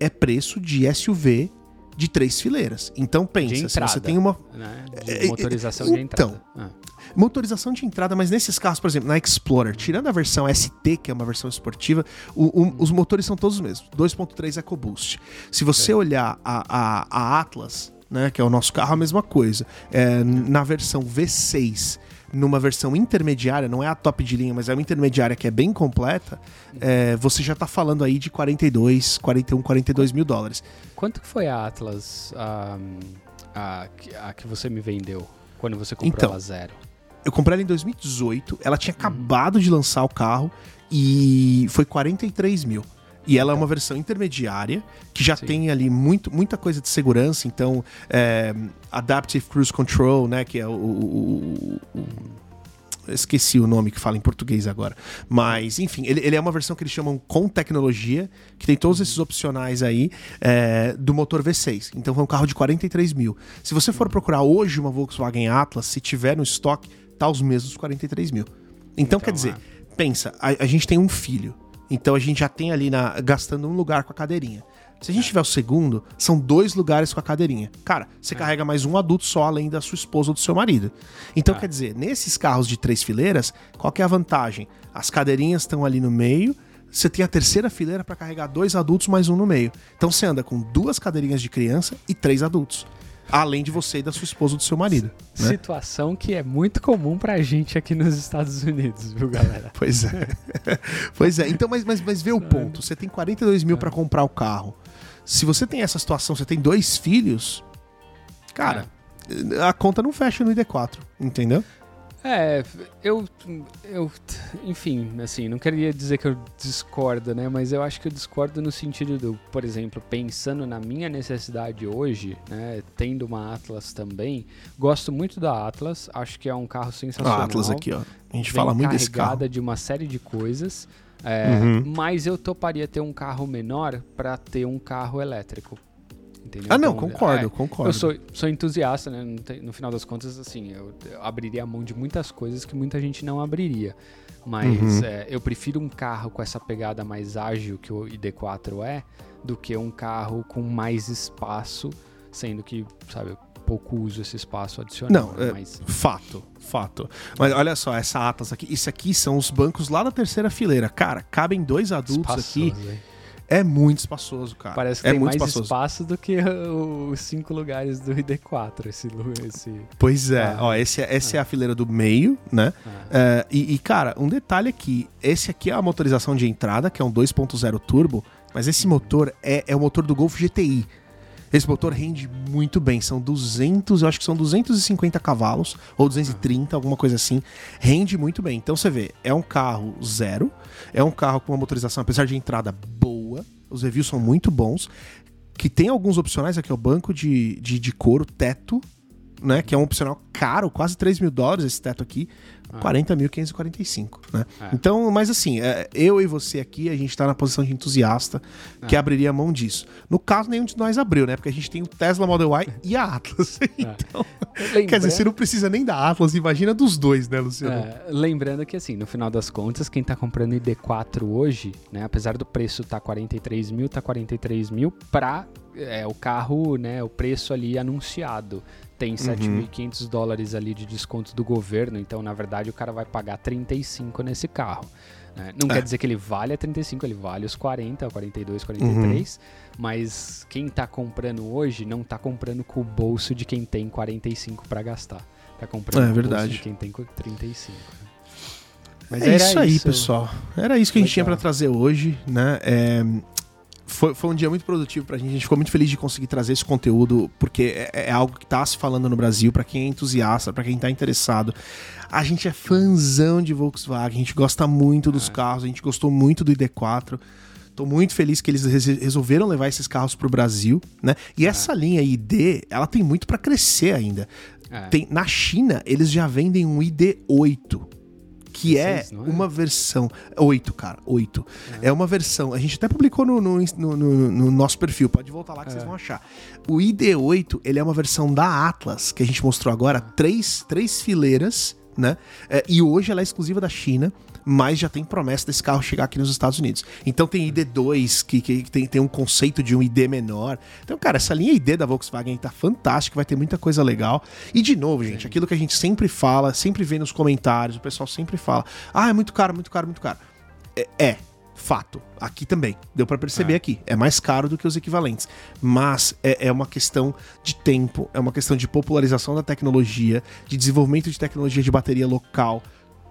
Speaker 1: é preço de SUV de três fileiras. Então pensa,
Speaker 2: De
Speaker 1: se
Speaker 2: entrada.
Speaker 1: você tem uma
Speaker 2: né?
Speaker 1: É,
Speaker 2: De motorização de
Speaker 1: então,
Speaker 2: entrada. Ah.
Speaker 1: motorização de entrada, mas nesses carros, por exemplo, na Explorer, tirando a versão ST, que é uma versão esportiva, o- o- os motores são todos os mesmos. 2.3 EcoBoost. Se você olhar a, a- a Atlas, né, que é o nosso carro, a mesma coisa. É, na versão V6, numa versão intermediária, não é a top de linha, mas é uma intermediária que é bem completa, é, você já tá falando aí de 42, 41, 42 mil dólares.
Speaker 2: Quanto que foi a Atlas a, que- a que você me vendeu quando você comprou
Speaker 1: Então,
Speaker 2: ela zero?
Speaker 1: Eu comprei ela em 2018, ela tinha acabado de lançar o carro e foi 43 mil. E ela é uma versão intermediária, que já
Speaker 2: Sim.
Speaker 1: tem ali muito, muita coisa de segurança, então é, Adaptive Cruise Control, né, que é o, o- o- o- esqueci o nome que fala em português agora. Mas, enfim, ele, ele é uma versão que eles chamam com tecnologia, que tem todos esses opcionais aí é, do motor V6. Então é um carro de 43 mil. Se você for procurar hoje uma Volkswagen Atlas, se tiver no estoque, tá os mesmos 43 mil. Então,
Speaker 2: Então,
Speaker 1: quer dizer,
Speaker 2: é.
Speaker 1: pensa, a, a gente tem um filho. Então a gente já tem ali na, gastando um lugar com a cadeirinha. Se a gente tiver o segundo, são dois lugares com a cadeirinha. Cara, você carrega mais um adulto só além da sua esposa ou do seu marido. Então,
Speaker 2: É.
Speaker 1: quer dizer, nesses carros de três fileiras, qual que é a vantagem? As cadeirinhas estão ali no meio, você tem a terceira fileira para carregar dois adultos mais um no meio. Então você anda com duas cadeirinhas de criança e três adultos. Além de você e da sua esposa ou do seu marido. Né?
Speaker 2: Situação que é muito comum pra gente aqui nos Estados Unidos, viu, galera?
Speaker 1: Pois é. pois é. Então, mas, mas, mas vê o ponto. Você tem 42 mil pra comprar o carro. Se você tem essa situação, você tem dois filhos, cara, a conta não fecha no ID4, entendeu?
Speaker 2: É, eu, eu, enfim, assim, não queria dizer que eu discordo, né? Mas eu acho que eu discordo no sentido do, por exemplo, pensando na minha necessidade hoje, né? Tendo uma Atlas também, gosto muito da Atlas, acho que é um carro sensacional.
Speaker 1: A Atlas aqui, ó. A gente fala muito desse carro.
Speaker 2: carregada de uma série de coisas. É, uhum. Mas eu toparia ter um carro menor para ter um carro elétrico.
Speaker 1: Entendeu? Ah, não, então, concordo, é, concordo.
Speaker 2: Eu sou, sou entusiasta, né? No final das contas, assim, eu, eu, abriria a mão de muitas coisas que muita gente não abriria. Mas uhum. é, eu prefiro um carro com essa pegada mais ágil que o ID4 é, do que um carro com mais espaço, sendo que, sabe, pouco uso esse espaço adicional.
Speaker 1: Não, né? mas... fato, fato. Mas olha só, essa Atlas aqui, isso aqui são os bancos lá da terceira fileira. Cara, cabem dois adultos Espaçoso, aqui. Hein? É muito espaçoso, cara.
Speaker 2: Parece que
Speaker 1: é
Speaker 2: tem
Speaker 1: muito
Speaker 2: mais
Speaker 1: espaçoso.
Speaker 2: espaço do que os cinco lugares do ID4. Esse, esse...
Speaker 1: Pois é, ah, ó, esse, é, essa ah. é a fileira do meio, né? Ah. É, e, e, cara, um detalhe aqui: esse aqui é a motorização de entrada, que é um 2.0 turbo, mas esse motor é, é o motor do Golf GTI. Esse motor rende muito bem, são 200, eu acho que são 250 cavalos, ou 230, alguma coisa assim. Rende muito bem. Então você vê, é um carro zero, é um carro com uma motorização, apesar de entrada boa, os reviews são muito bons, que tem alguns opcionais, aqui é o banco de, de, de couro, teto, né? Que é um opcional caro, quase 3 mil dólares esse teto aqui. Ah. 40.545, né? É. Então, mas assim, é, eu e você aqui, a gente tá na posição de entusiasta que é. abriria a mão disso. No caso, nenhum de nós abriu, né? Porque a gente tem o Tesla Model Y e a Atlas. É. então, quer dizer, você não precisa nem da Atlas, imagina dos dois, né, Luciano? É,
Speaker 2: lembrando que, assim, no final das contas, quem tá comprando ID4 hoje, né? Apesar do preço tá 43 mil, tá 43 mil pra é, o carro, né? O preço ali anunciado tem 7.500 uhum. dólares ali de desconto do governo, então na verdade o cara vai pagar 35 nesse carro. Né? Não é. quer dizer que ele vale a 35, ele vale os 40, 42, 43, uhum. mas quem está comprando hoje não está comprando com o bolso de quem tem 45 para gastar. Está comprando
Speaker 1: é,
Speaker 2: com
Speaker 1: verdade. o bolso
Speaker 2: de quem tem 35. Né?
Speaker 1: Mas é isso aí, pessoal. Era isso que Legal. a gente tinha para trazer hoje, né? É, foi, foi um dia muito produtivo pra gente. A gente ficou muito feliz de conseguir trazer esse conteúdo, porque é, é algo que tá se falando no Brasil, para quem é entusiasta, para quem tá interessado. A gente é fãzão de Volkswagen, a gente gosta muito dos é. carros, a gente gostou muito do ID4. Tô muito feliz que eles resolveram levar esses carros pro Brasil, né? E é. essa linha ID, ela tem muito para crescer ainda. É. Tem, na China, eles já vendem um ID8 que é, é, uma versão. Oito, cara, oito. É. é. uma versão. A gente até publicou no, no, no, no nosso perfil, pode voltar lá que é. vocês vão achar. O ID8, ele é uma versão da Atlas, que a gente mostrou agora, três, três fileiras, né? É, e hoje ela é exclusiva da China mas já tem promessa desse carro chegar aqui nos Estados Unidos. Então tem ID2, que, que tem, tem um conceito de um ID menor. Então, cara, essa linha ID da Volkswagen tá fantástica, vai ter muita coisa legal. E de novo, gente, Sim. aquilo que a gente sempre fala, sempre vê nos comentários, o pessoal sempre fala: ah, é muito caro, muito caro, muito caro. É, é fato. Aqui também. Deu para perceber é. aqui. É mais caro do que os equivalentes. Mas é, é, uma questão de tempo, é uma questão de popularização da tecnologia, de desenvolvimento de tecnologia de bateria local.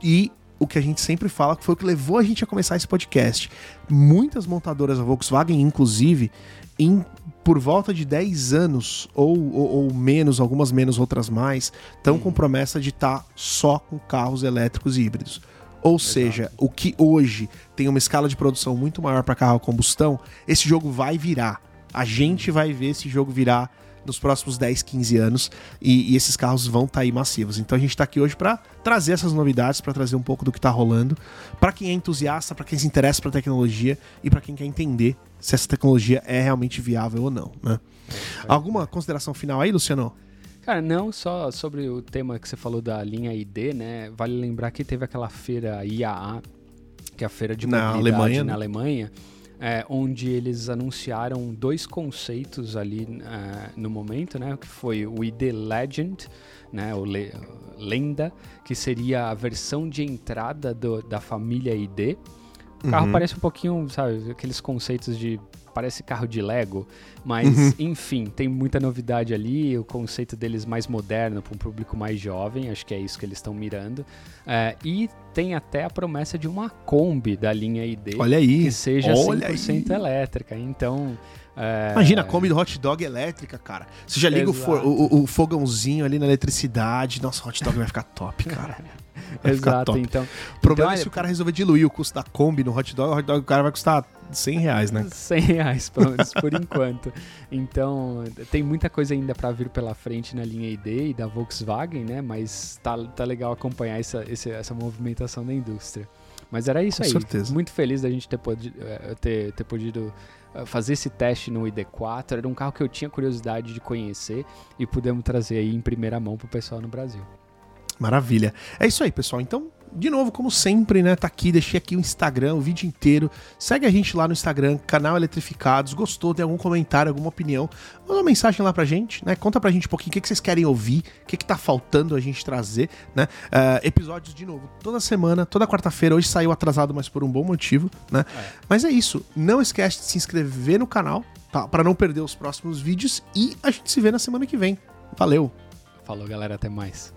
Speaker 1: E o que a gente sempre fala, que foi o que levou a gente a começar esse podcast. Muitas montadoras, a Volkswagen inclusive, em por volta de 10 anos, ou, ou, ou menos, algumas menos, outras mais, estão com promessa de estar tá só com carros elétricos e híbridos. Ou seja, o que hoje tem uma escala de produção muito maior para carro a combustão, esse jogo vai virar. A gente vai ver esse jogo virar nos próximos 10, 15 anos e, e esses carros vão estar tá aí massivos. Então a gente está aqui hoje para trazer essas novidades, para trazer um pouco do que está rolando, para quem é entusiasta, para quem se interessa para tecnologia e para quem quer entender se essa tecnologia é realmente viável ou não. Né? É, Alguma consideração final aí, Luciano?
Speaker 2: Cara, não só sobre o tema que você falou da linha ID, né? Vale lembrar que teve aquela feira IAA, que é a feira de
Speaker 1: na Alemanha,
Speaker 2: na
Speaker 1: né?
Speaker 2: É, onde eles anunciaram dois conceitos ali uh, no momento, né? Que foi o ID Legend, né? O Le Lenda, que seria a versão de entrada do, da família ID. O carro uhum. parece um pouquinho, sabe, aqueles conceitos de parece carro de Lego, mas uhum. enfim, tem muita novidade ali, o conceito deles mais moderno para um público mais jovem, acho que é isso que eles estão mirando. É, e tem até a promessa de uma Kombi da linha ID
Speaker 1: Olha aí,
Speaker 2: que seja olha 100% aí. elétrica. Então,
Speaker 1: é... Imagina a Kombi do hot dog elétrica, cara. Você já liga o, o, o, fogãozinho ali na eletricidade. Nossa, o hot dog vai ficar top, cara.
Speaker 2: Exato, então.
Speaker 1: O problema
Speaker 2: então,
Speaker 1: é se o cara resolver diluir o custo da Kombi no hot dog, o hot dog o cara vai custar 100 reais, né?
Speaker 2: 100 reais, pelo menos por enquanto. Então, tem muita coisa ainda para vir pela frente na linha ID e da Volkswagen, né? Mas tá, tá legal acompanhar essa, essa movimentação da indústria. Mas era isso
Speaker 1: Com
Speaker 2: aí.
Speaker 1: certeza.
Speaker 2: Muito feliz da gente ter, podido, eh, ter, ter podido fazer esse teste no ID4. Era um carro que eu tinha curiosidade de conhecer e pudemos trazer aí em primeira mão pro pessoal no Brasil.
Speaker 1: Maravilha. É isso aí, pessoal. Então, de novo, como sempre, né? Tá aqui, deixei aqui o Instagram, o vídeo inteiro. Segue a gente lá no Instagram, canal Eletrificados. Gostou? Tem algum comentário, alguma opinião? Manda uma mensagem lá pra gente, né? Conta pra gente um pouquinho o que, que vocês querem ouvir, o que, que tá faltando a gente trazer, né? Uh, episódios de novo, toda semana, toda quarta-feira. Hoje saiu atrasado, mas por um bom motivo, né? É. Mas é isso. Não esquece de se inscrever no canal, tá? Pra não perder os próximos vídeos. E a gente se vê na semana que vem. Valeu!
Speaker 2: Falou, galera. Até mais.